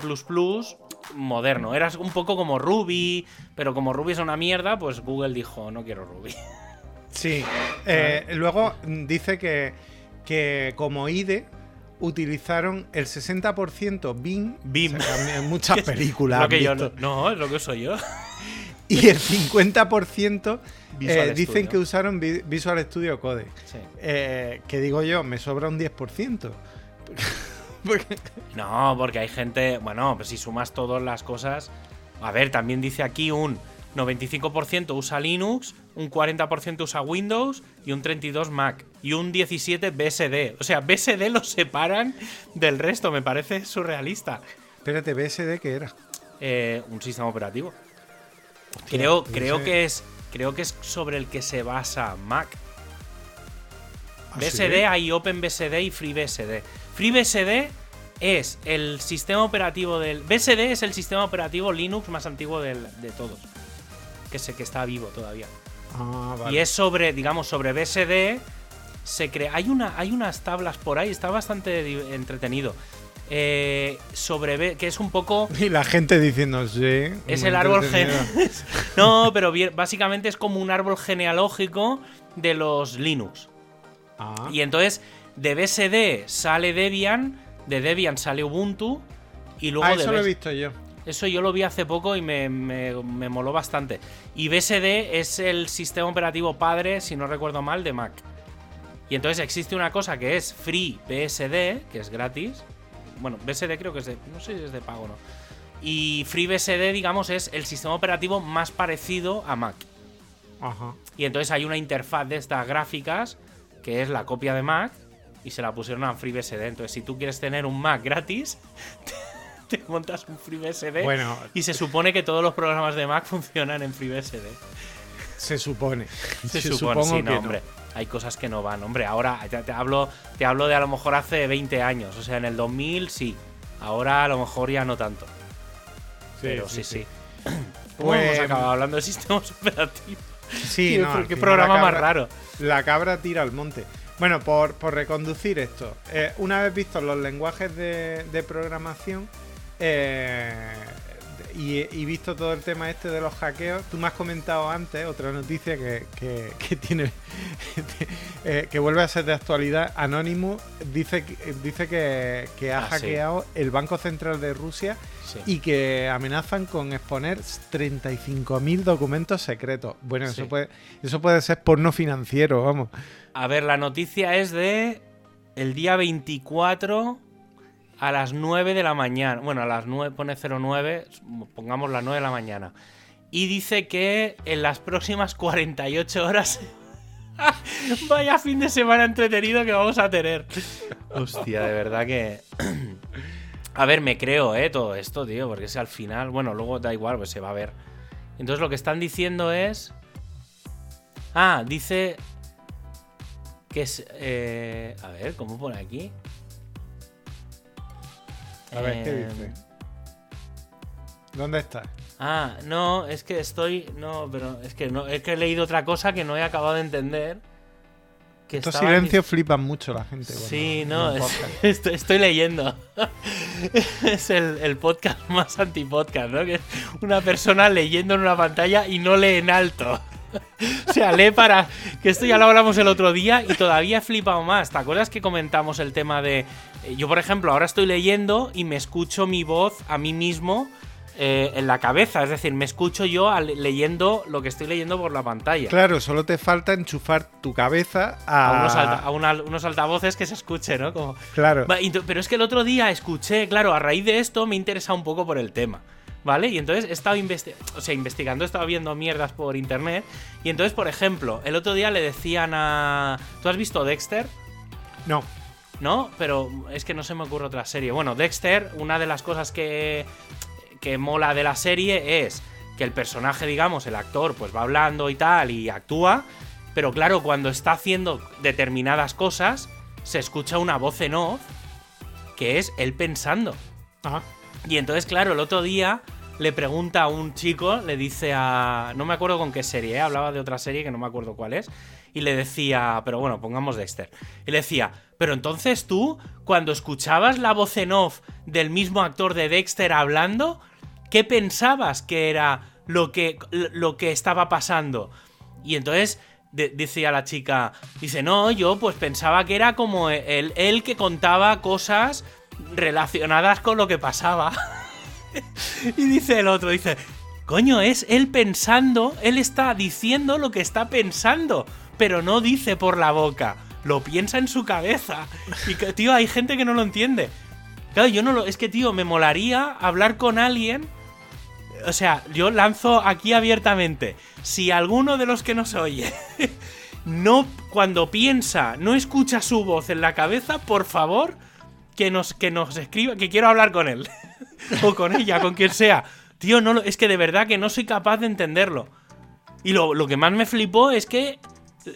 moderno. Era un poco como Ruby, pero como Ruby es una mierda, pues Google dijo, no quiero Ruby. Sí. Eh, luego mm, dice que, que como IDE utilizaron el 60% BIM, BIM. o sea, en muchas películas. lo han que yo no, es lo que soy yo. Y el 50% Visual eh, dicen Studio. que usaron Vi- Visual Studio Code. Sí. Eh, que digo yo, me sobra un 10%. Porque- No, porque hay gente. Bueno, pues si sumas todas las cosas. A ver, también dice aquí un 95% usa Linux, un 40% usa Windows y un 32% Mac. Y un 17% BSD. O sea, BSD lo separan del resto, me parece surrealista. Espérate, BSD, ¿qué era? Eh, un sistema operativo. Creo, creo que es. Creo que es sobre el que se basa Mac. ¿Ah, BSD sí? hay OpenBSD y FreeBSD. FreeBSD es el sistema operativo del. BSD es el sistema operativo Linux más antiguo del- de todos. Que sé que está vivo todavía. Ah, vale. Y es sobre, digamos, sobre BSD. Se crea. Hay, una, hay unas tablas por ahí, está bastante entretenido. Eh, sobre B- que es un poco. Y la gente diciendo, sí. Es el árbol no, pero bien- básicamente es como un árbol genealógico de los Linux. Ah, Y entonces, de BSD sale Debian, de Debian sale Ubuntu, y luego Ah, de eso lo he visto yo. Eso yo lo vi hace poco y me, me- me moló bastante. Y BSD es el sistema operativo padre, si no recuerdo mal, de Mac. Y entonces existe una cosa que es FreeBSD, que es gratis. Bueno, BSD creo que es de. No sé si es de pago o no. Y FreeBSD, digamos, es el sistema operativo más parecido a Mac. Ajá. Y entonces hay una interfaz de estas gráficas que es la copia de Mac y se la pusieron a FreeBSD. Entonces, si tú quieres tener un Mac gratis, te, montas un FreeBSD Bueno, y se supone que todos los programas de Mac funcionan en FreeBSD. se supone. Se Yo supone, sí, no, que hombre. Hay cosas que no van, hombre. Ahora te, te hablo, te hablo de a lo mejor hace 20 años. O sea, en el 2000 sí. Ahora a lo mejor ya no tanto. Pero sí, sí. ¿Cómo Pues- hemos acabado hablando de sistemas operativos? Sí, Qué- no, qué programa más raro. La cabra tira al monte. Bueno, por, por reconducir esto, eh, una vez vistos los lenguajes de, de programación eh, y, y visto todo el tema este de los hackeos, tú me has comentado antes otra noticia que, que- que tiene eh, que vuelve a ser de actualidad. Anonymous dice, que- dice que, que ha Ah, sí. hackeado el Banco Central de Rusia Sí. y que amenazan con exponer 35.000 documentos secretos. Bueno, Sí. eso, puede, eso puede ser porno financiero, vamos. A ver, la noticia es de el día 24 a las 9 de la mañana. Bueno, a las 9 pone 09, pongamos las 9 de la mañana. Y dice que en las próximas 48 horas... Vaya fin de semana entretenido que vamos a tener. Hostia, de verdad que... A ver, me creo, eh, todo esto, tío, porque si al final, bueno, luego da igual, pues se va a ver. Entonces lo que están diciendo es... Ah, dice que es... eh, a ver, ¿cómo pone aquí? A ver, ¿qué Eh, dice? ¿Dónde está? Ah, no, es que estoy... No, pero es que no, es que he leído otra cosa que no he acabado de entender. Que Estos silencios flipan mucho la gente. Sí, no, es- estoy, estoy leyendo. es el, el podcast más antipodcast, ¿no? Que es una persona leyendo en una pantalla y no lee en alto. o sea, lee para. Que esto ya lo hablamos el otro día y todavía he flipado más. ¿Te acuerdas que comentamos el tema de. eh, Yo, por ejemplo, ahora estoy leyendo y me escucho mi voz a mí mismo eh, en la cabeza. Es decir, me escucho yo al- leyendo lo que estoy leyendo por la pantalla. Claro, solo te falta enchufar tu cabeza a. A, unos, alta- a una- unos altavoces que se escuche, ¿no? Como, Claro. Pero es que el otro día escuché, claro, a raíz de esto me interesa un poco por el tema. ¿Vale? Y entonces he estado investi- o sea, investigando, he estado viendo mierdas por internet. Y entonces, por ejemplo, el otro día le decían a. ¿Tú has visto Dexter? No. ¿no? Pero es que no se me ocurre otra serie. Bueno, Dexter, una de las cosas que, que mola de la serie es que el personaje, digamos, el actor, pues va hablando y tal y actúa, pero claro, cuando está haciendo determinadas cosas, se escucha una voz en off que es él pensando. Y entonces, claro, el otro día le pregunta a un chico, le dice a. No me acuerdo con qué serie, ¿eh? hablaba de otra serie que no me acuerdo cuál es. Y le decía, pero bueno, pongamos Dexter. Y le decía, pero entonces tú, cuando escuchabas la voz en off del mismo actor de Dexter hablando, ¿qué pensabas que era lo que, lo que estaba pasando? Y entonces de- decía la chica, dice, no, yo pues pensaba que era como él, él que contaba cosas relacionadas con lo que pasaba. y dice el otro, dice, coño, es él pensando, él está diciendo lo que está pensando, pero no dice por la boca, lo piensa en su cabeza. Y tío, hay gente que no lo entiende. Claro, yo no lo... Es que, tío, me molaría hablar con alguien o sea, yo lanzo aquí abiertamente. Si alguno de los que nos oye no, cuando piensa, no escucha su voz en la cabeza, por favor, que nos, que nos escriba, que quiero hablar con él. o con ella, con quien sea. Tío, no, es que de verdad que no soy capaz de entenderlo. Y lo, lo que más me flipó es que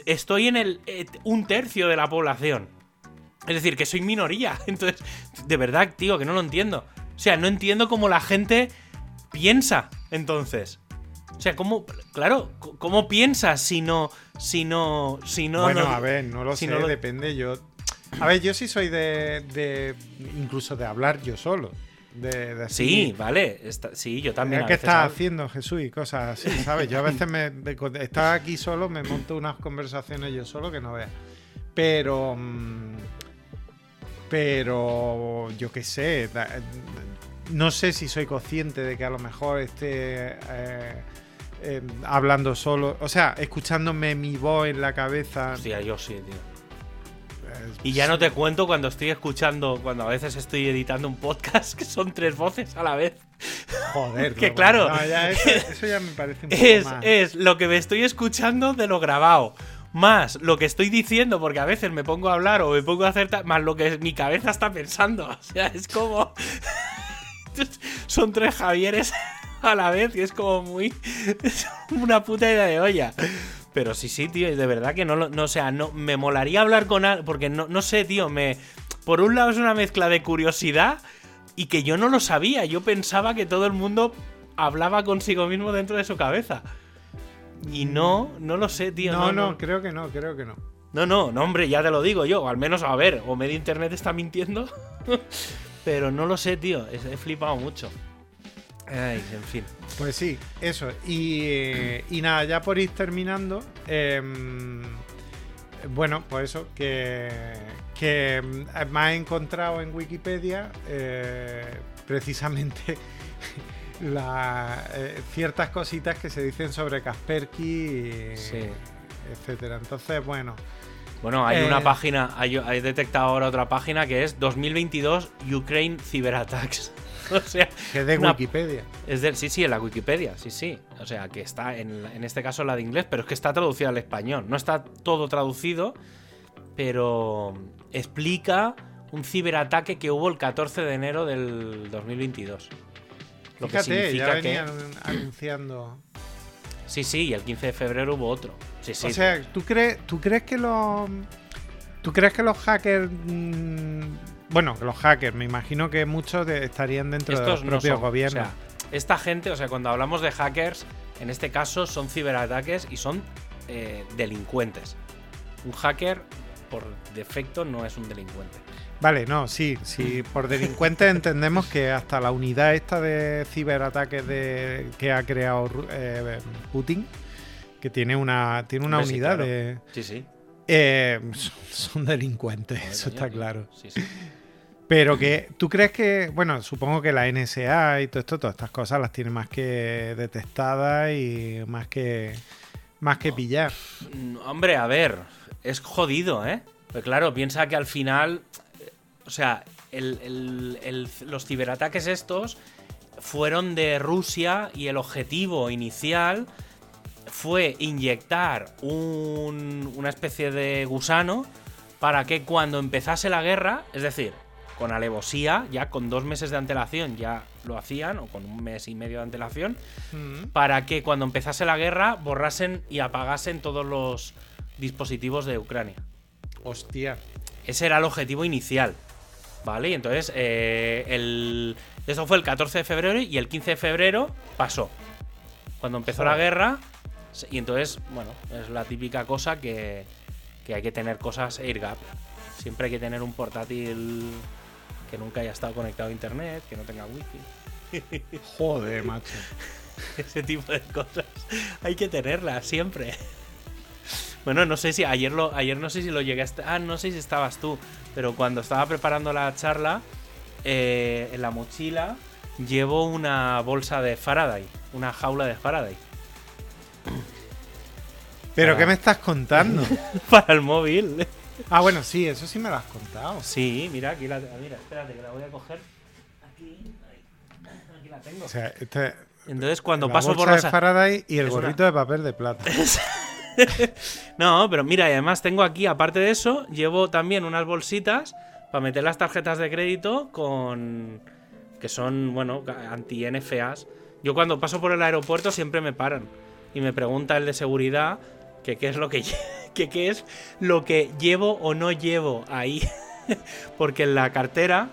estoy en el eh, un tercio de la población. Es decir, que soy minoría. Entonces, de verdad, tío, que no lo entiendo. O sea, no entiendo cómo la gente piensa, entonces. O sea, ¿cómo, claro, cómo piensas si no, si no, si no, bueno, no- a ver, no lo si sé, no lo- depende. Yo. A ver, yo sí soy de, de- incluso de hablar yo solo. De, de así- Sí, vale, está- sí, yo también. Qué veces estás haciendo, Jesús, y cosas así, ¿sabes? Yo a veces me, me- aquí solo, me monto unas conversaciones yo solo que no veas. Pero. mm, Pero. Yo qué sé. da- No sé si soy consciente de que a lo mejor esté. eh, eh, hablando solo, o sea, escuchándome mi voz en la cabeza. Hostia, yo sí, tío. eh, Y ya no te cuento cuando estoy escuchando, cuando a veces estoy editando un podcast que son tres voces a la vez. Joder, que claro. no, ya eso, eso ya me parece un poco Es, más. es lo que me estoy escuchando de lo grabado. Más lo que estoy diciendo, porque a veces me pongo a hablar o me pongo a hacer más lo que mi cabeza está pensando. O sea, es como. Son tres Javieres a la vez y es como muy. Es una puta idea de olla. Pero sí, sí, tío, de verdad que no lo. No, o sea, no, me molaría hablar con alguien. Porque no, no sé, tío, me. Por un lado es una mezcla de curiosidad y que yo no lo sabía. Yo pensaba que todo el mundo hablaba consigo mismo dentro de su cabeza. Y no, no lo sé, tío. no, No, no, creo que no, creo que no. no, no, no, hombre, ya te lo digo yo. O al menos, a ver, o medio internet está mintiendo. Pero no lo sé, tío. He, flipado mucho. Ay, en fin. Pues sí, eso. Y, eh, y nada, ya por ir terminando. em, bueno, pues eso, que, que me he encontrado en Wikipedia eh, precisamente la, eh, ciertas cositas que se dicen sobre Kaspersky, y- Sí. etcétera. Entonces, bueno, Bueno, hay Eh. una página, hay, he detectado ahora otra página que es 2022 Ukraine Cyberattacks. o sea, que es de Una- Wikipedia. es del, sí, sí, en la Wikipedia, sí, sí. O sea, que está en, en este caso la de inglés, pero es que está traducida al español. No está todo traducido, pero explica un ciberataque que hubo el 14 de enero del 2022. Lo que Fíjate, ya significa que. venían anunciando. Sí, sí, y el 15 de febrero hubo otro. Sí, sí. O sea, ¿tú crees, ¿tú crees que los. ¿Tú crees que los hackers. mm, bueno, los hackers, me imagino que muchos de- estarían dentro de los estos no propios son. gobiernos. O sea, esta gente, o sea, cuando hablamos de hackers, en este caso son ciberataques y son eh, delincuentes. Un hacker, por defecto, no es un delincuente. Vale, no, sí, sí. Por delincuentes entendemos que hasta la unidad esta de ciberataques de, que ha creado eh, Putin, que tiene una, tiene una sí, unidad claro. de. Sí, sí. eh, son- son delincuentes, eso está claro. Sí, sí. Pero que, ¿tú crees que, bueno, supongo que la NSA y todo esto, todas estas cosas las tiene más que detectadas y más que, más que pillar? Mm, Hombre, a ver, es jodido, ¿eh? Pero claro, piensa que al final, eh, o sea, el- el- el- los ciberataques estos fueron de Rusia y el objetivo inicial fue inyectar un- una especie de gusano para que cuando empezase la guerra, es decir, con alevosía, ya con dos meses de antelación ya lo hacían, o con un mes y medio de antelación, Mm. para que cuando empezase la guerra borrasen y apagasen todos los dispositivos de Ucrania. Hostia. Ese era el objetivo inicial. ¿Vale? Y entonces, eh, el... eso fue el 14 de febrero y el 15 de febrero pasó. Cuando empezó la guerra, y entonces, bueno, es la típica cosa que, que hay que tener cosas AirGap. Siempre hay que tener un portátil que nunca haya estado conectado a internet, que no tenga wifi. Joder, macho. Ese tipo de cosas. Hay que tenerlas siempre. Bueno, no sé si ayer lo ayer no sé si lo llegué a ah, no sé si estabas tú, pero cuando estaba preparando la charla eh, en la mochila llevo una bolsa de Faraday, una jaula de Faraday ¿Pero Ah. qué me estás contando? para el móvil. ah, bueno, sí, eso sí me lo has contado. Sí, mira, aquí la mira, espérate que la voy a coger. Aquí, aquí la tengo. O sea, este, Entonces cuando la paso por de los Faraday y el es una- gorrito de papel de plata. No, pero mira, y además tengo aquí, aparte de eso, llevo también unas bolsitas para meter las tarjetas de crédito con. que son, bueno, anti-NFAs. Yo cuando paso por el aeropuerto siempre me paran y me pregunta el de seguridad que qué es lo que, que qué es lo que llevo o no llevo ahí. Porque en la cartera,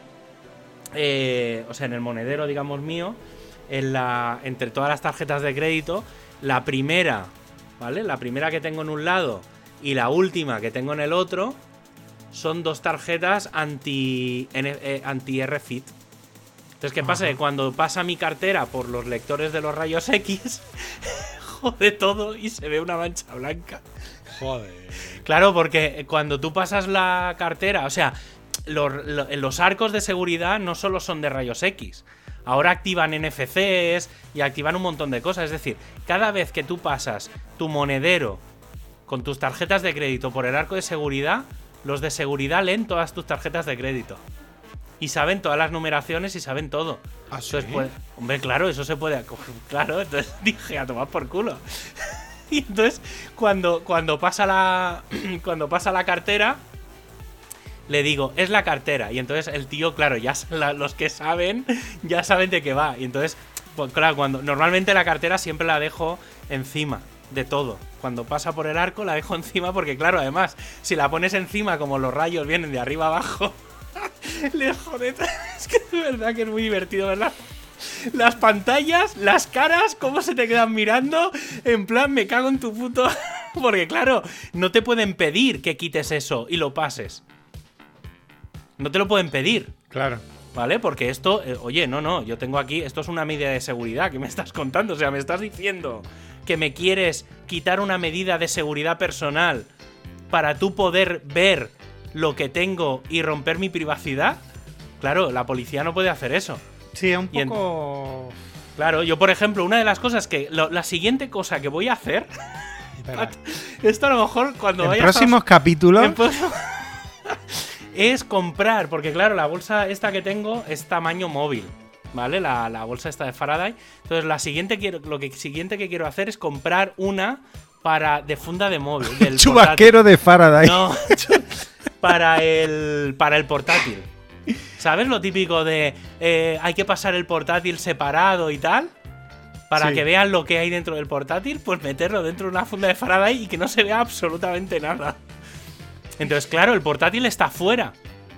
eh, o sea, en el monedero, digamos mío, en la, entre todas las tarjetas de crédito, la primera, ¿vale? La primera que tengo en un lado y la última que tengo en el otro son dos tarjetas anti, eh, anti RFID. Entonces, ¿qué pasa? Que cuando pasa mi cartera por los lectores de los rayos X, jode todo y se ve una mancha blanca. Joder. Claro, porque cuando tú pasas la cartera, o sea, los, lo- los arcos de seguridad no solo son de rayos X. Ahora activan NFCs y activan un montón de cosas. Es decir, cada vez que tú pasas tu monedero con tus tarjetas de crédito por el arco de seguridad, los de seguridad leen todas tus tarjetas de crédito. Y saben todas las numeraciones y saben todo. ¿Ah, Entonces, sí? pues, hombre, claro, eso se puede. Claro, entonces dije, a tomar por culo. Y entonces, cuando, cuando pasa la. Cuando pasa la cartera. Le digo, es la cartera. Y entonces el tío, claro, ya la- los que saben, ya saben de qué va. Y entonces, pues claro, cuando. Normalmente la cartera siempre la dejo encima de todo. Cuando pasa por el arco la dejo encima porque, claro, además, si la pones encima como los rayos vienen de arriba abajo, le jode. Es que de verdad que es muy divertido verla. Las pantallas, las caras, cómo se te quedan mirando. En plan, me cago en tu puto. Porque, claro, no te pueden pedir que quites eso y lo pases. No te lo pueden pedir, Claro. ¿vale? Porque esto, eh, oye, no, no, yo tengo aquí, esto es una medida de seguridad que me estás contando. O sea, me estás diciendo que me quieres quitar una medida de seguridad personal para tú poder ver lo que tengo y romper mi privacidad. Claro, la policía no puede hacer eso. Sí, es un poco. Claro, yo por ejemplo, una de las cosas que. lo- la siguiente cosa que voy a hacer. Esto a lo mejor cuando En vayas próximos a. capítulos. en próximo- es comprar, porque claro, la bolsa esta que tengo es tamaño móvil. ¿Vale? La, la bolsa esta de Faraday. Entonces, la siguiente quiero, lo que siguiente que quiero hacer es comprar una para. de funda de móvil. Del portátil. Chubasquero de Faraday. No, para el, para el portátil. ¿Sabes lo típico de eh, hay que pasar el portátil separado y tal? Para Sí. que vean lo que hay dentro del portátil, pues meterlo dentro de una funda de Faraday y que no se vea absolutamente nada. Entonces, claro, el portátil está fuera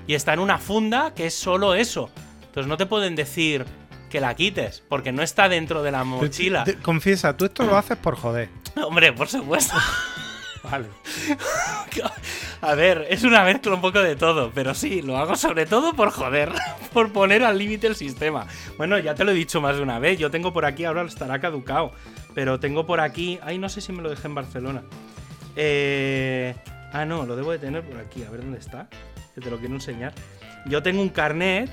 y está en una funda que es solo eso. Entonces no te pueden decir que la quites, porque no está dentro de la mochila. Te- te- Confiesa, tú esto lo haces por joder. Hombre, por supuesto. Vale. A ver, es una mezcla un poco de todo, pero sí, lo hago sobre todo por joder, por poner al límite el sistema. Bueno, ya te lo he dicho más de una vez, yo tengo por aquí, ahora estará caducado, pero tengo por aquí, ay, no sé si me lo dejé en Barcelona. Eh, ah, no, lo debo de tener por aquí, a ver dónde está, que te lo quiero enseñar. Yo tengo un carnet,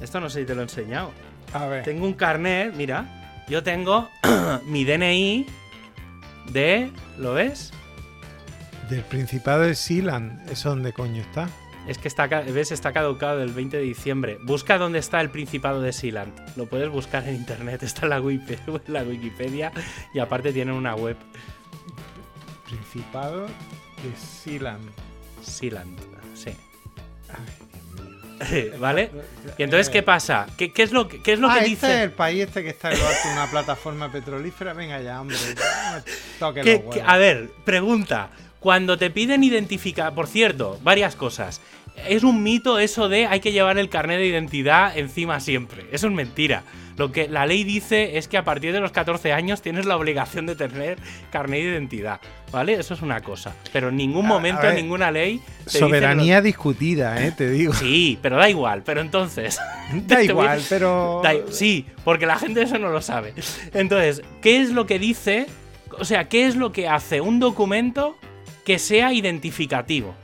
esto no sé si te lo he enseñado. A ver. Tengo un carnet, mira, yo tengo mi DNI de, ¿lo ves? Del Principado de Sealand. ¿Eso dónde coño está? Es que está, ves, está caducado del 20 de diciembre. Busca dónde está el Principado de Sealand. Lo puedes buscar en internet, está en la, Wiki- en la Wikipedia y aparte tienen una web. Principado de Sealand. Sealand, sí. Ay, Dios mío. ¿Vale? Y entonces, ¿qué pasa? ¿Qué, qué es lo que, qué es lo ah, que este dice? es el país este que está en una plataforma petrolífera. Venga ya, hombre. no los huevos. a ver, pregunta. Cuando te piden identificar, por cierto, varias cosas. Es un mito eso de hay que llevar el carnet de identidad encima siempre. Eso es mentira. Lo que la ley dice es que a partir de los 14 años tienes la obligación de tener carnet de identidad. ¿Vale? Eso es una cosa. Pero en ningún momento, ver, en ninguna ley. te Soberanía discutida, eh, te digo. Sí, pero da igual. Pero entonces. Da voy igual, pero. Da- Sí, porque la gente eso no lo sabe. Entonces, ¿qué es lo que dice? O sea, ¿qué es lo que hace un documento que sea identificativo?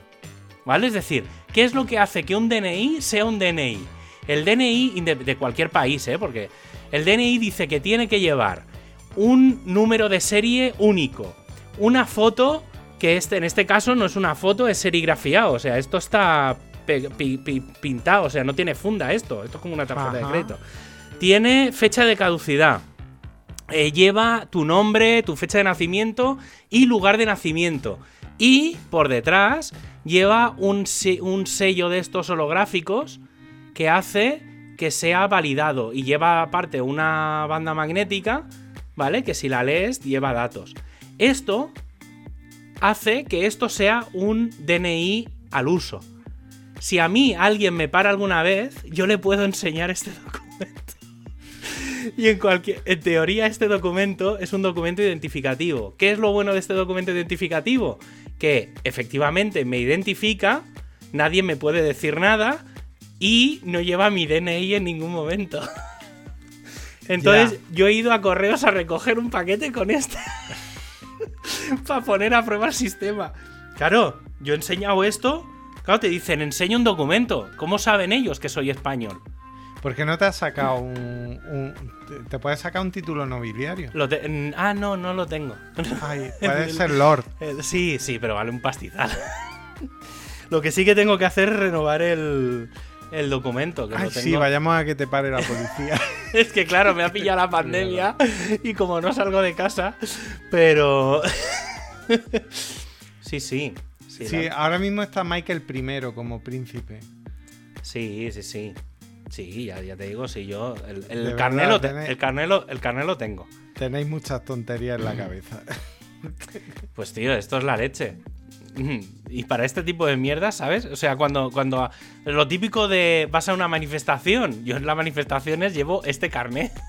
¿Vale? Es decir, ¿qué es lo que hace que un DNI sea un DNI? El DNI de cualquier país, ¿eh? Porque el DNI dice que tiene que llevar un número de serie único, una foto que este, en este caso no es una foto, es serigrafiado, o sea, esto está pintado, o sea, no tiene funda esto, esto es como una tarjeta de crédito. Tiene fecha de caducidad. Eh, lleva tu nombre, tu fecha de nacimiento y lugar de nacimiento. Y por detrás lleva un, se- un sello de estos holográficos que hace que sea validado. Y lleva aparte una banda magnética, ¿vale? Que si la lees lleva datos. Esto hace que esto sea un DNI al uso. Si a mí alguien me para alguna vez, yo le puedo enseñar este documento. Y en cualquier. En teoría, este documento es un documento identificativo. ¿Qué es lo bueno de este documento identificativo? Que efectivamente me identifica, nadie me puede decir nada y no lleva mi DNI en ningún momento. Entonces, yo he ido a correos a recoger un paquete con este. para poner a prueba el sistema. Claro, yo he enseñado esto. Claro, te dicen, enseña un documento. ¿Cómo saben ellos que soy español? ¿Por qué no te has sacado un. un- te- puedes sacar un título nobiliario? Lo te- mm, ah, no, no lo tengo. Ay, puede ser Lord. Eh, sí, sí, pero vale un pastizal. lo que sí que tengo que hacer es renovar el, el documento. Que Ay, lo sí, vayamos a que te pare la policía. Es que claro, me ha pillado la pandemia y como no salgo de casa, pero... sí, sí. Sí, Sí, la- ahora mismo está Michael I como príncipe. sí, sí, sí. Sí, ya, ya te digo, sí, yo... El, el, verdad, carné lo te- tenéis- el, carné lo- el carné lo tengo. Tenéis muchas tonterías en la cabeza. Pues tío, esto es la leche. Y para este tipo de mierda, ¿sabes? O sea, cuando, cuando lo típico de vas a una manifestación, yo en las manifestaciones llevo este carnet.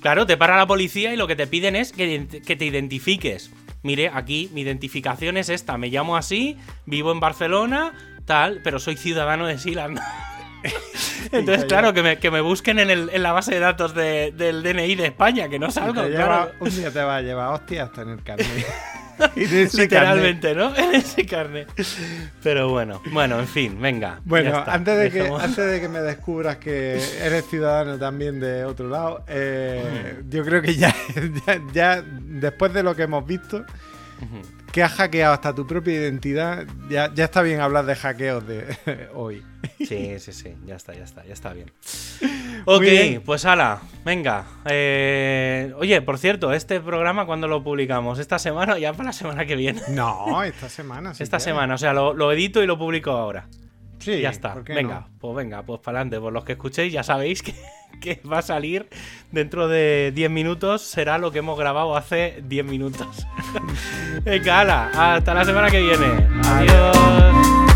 Claro, te para la policía y lo que te piden es que, que te identifiques. Mire, aquí mi identificación es esta, me llamo así, vivo en Barcelona, tal, pero soy ciudadano de Sealand. Entonces, claro, que me, que me busquen en, el- en la base de datos de- del DNI de España, que no salgo, claro. un día te va a llevar hostias hasta en el carnet. Literalmente, ¿no? En ese carnet. Pero bueno, bueno, en fin, venga. Bueno, está. antes de, que, antes de que me descubras que eres ciudadano también de otro lado, eh, yo creo que ya, ya, ya después de lo que hemos visto. Que has hackeado hasta tu propia identidad, ya, ya está bien hablar de hackeos de hoy. Sí, sí, sí, ya está, ya está, ya está bien. Ok, bien. pues ala, venga. Eh, oye, por cierto, este programa, ¿cuándo lo publicamos? ¿Esta semana o ya para la semana que viene? No, esta semana. si Esta semana, o sea, lo, lo edito y lo publico ahora. Sí, ya está. ¿por qué Venga, no? pues venga, pues para adelante. Por los que escuchéis, ya sabéis que, que va a salir dentro de 10 minutos. Será lo que hemos grabado hace 10 minutos. venga, ala, hasta la semana que viene. Adiós.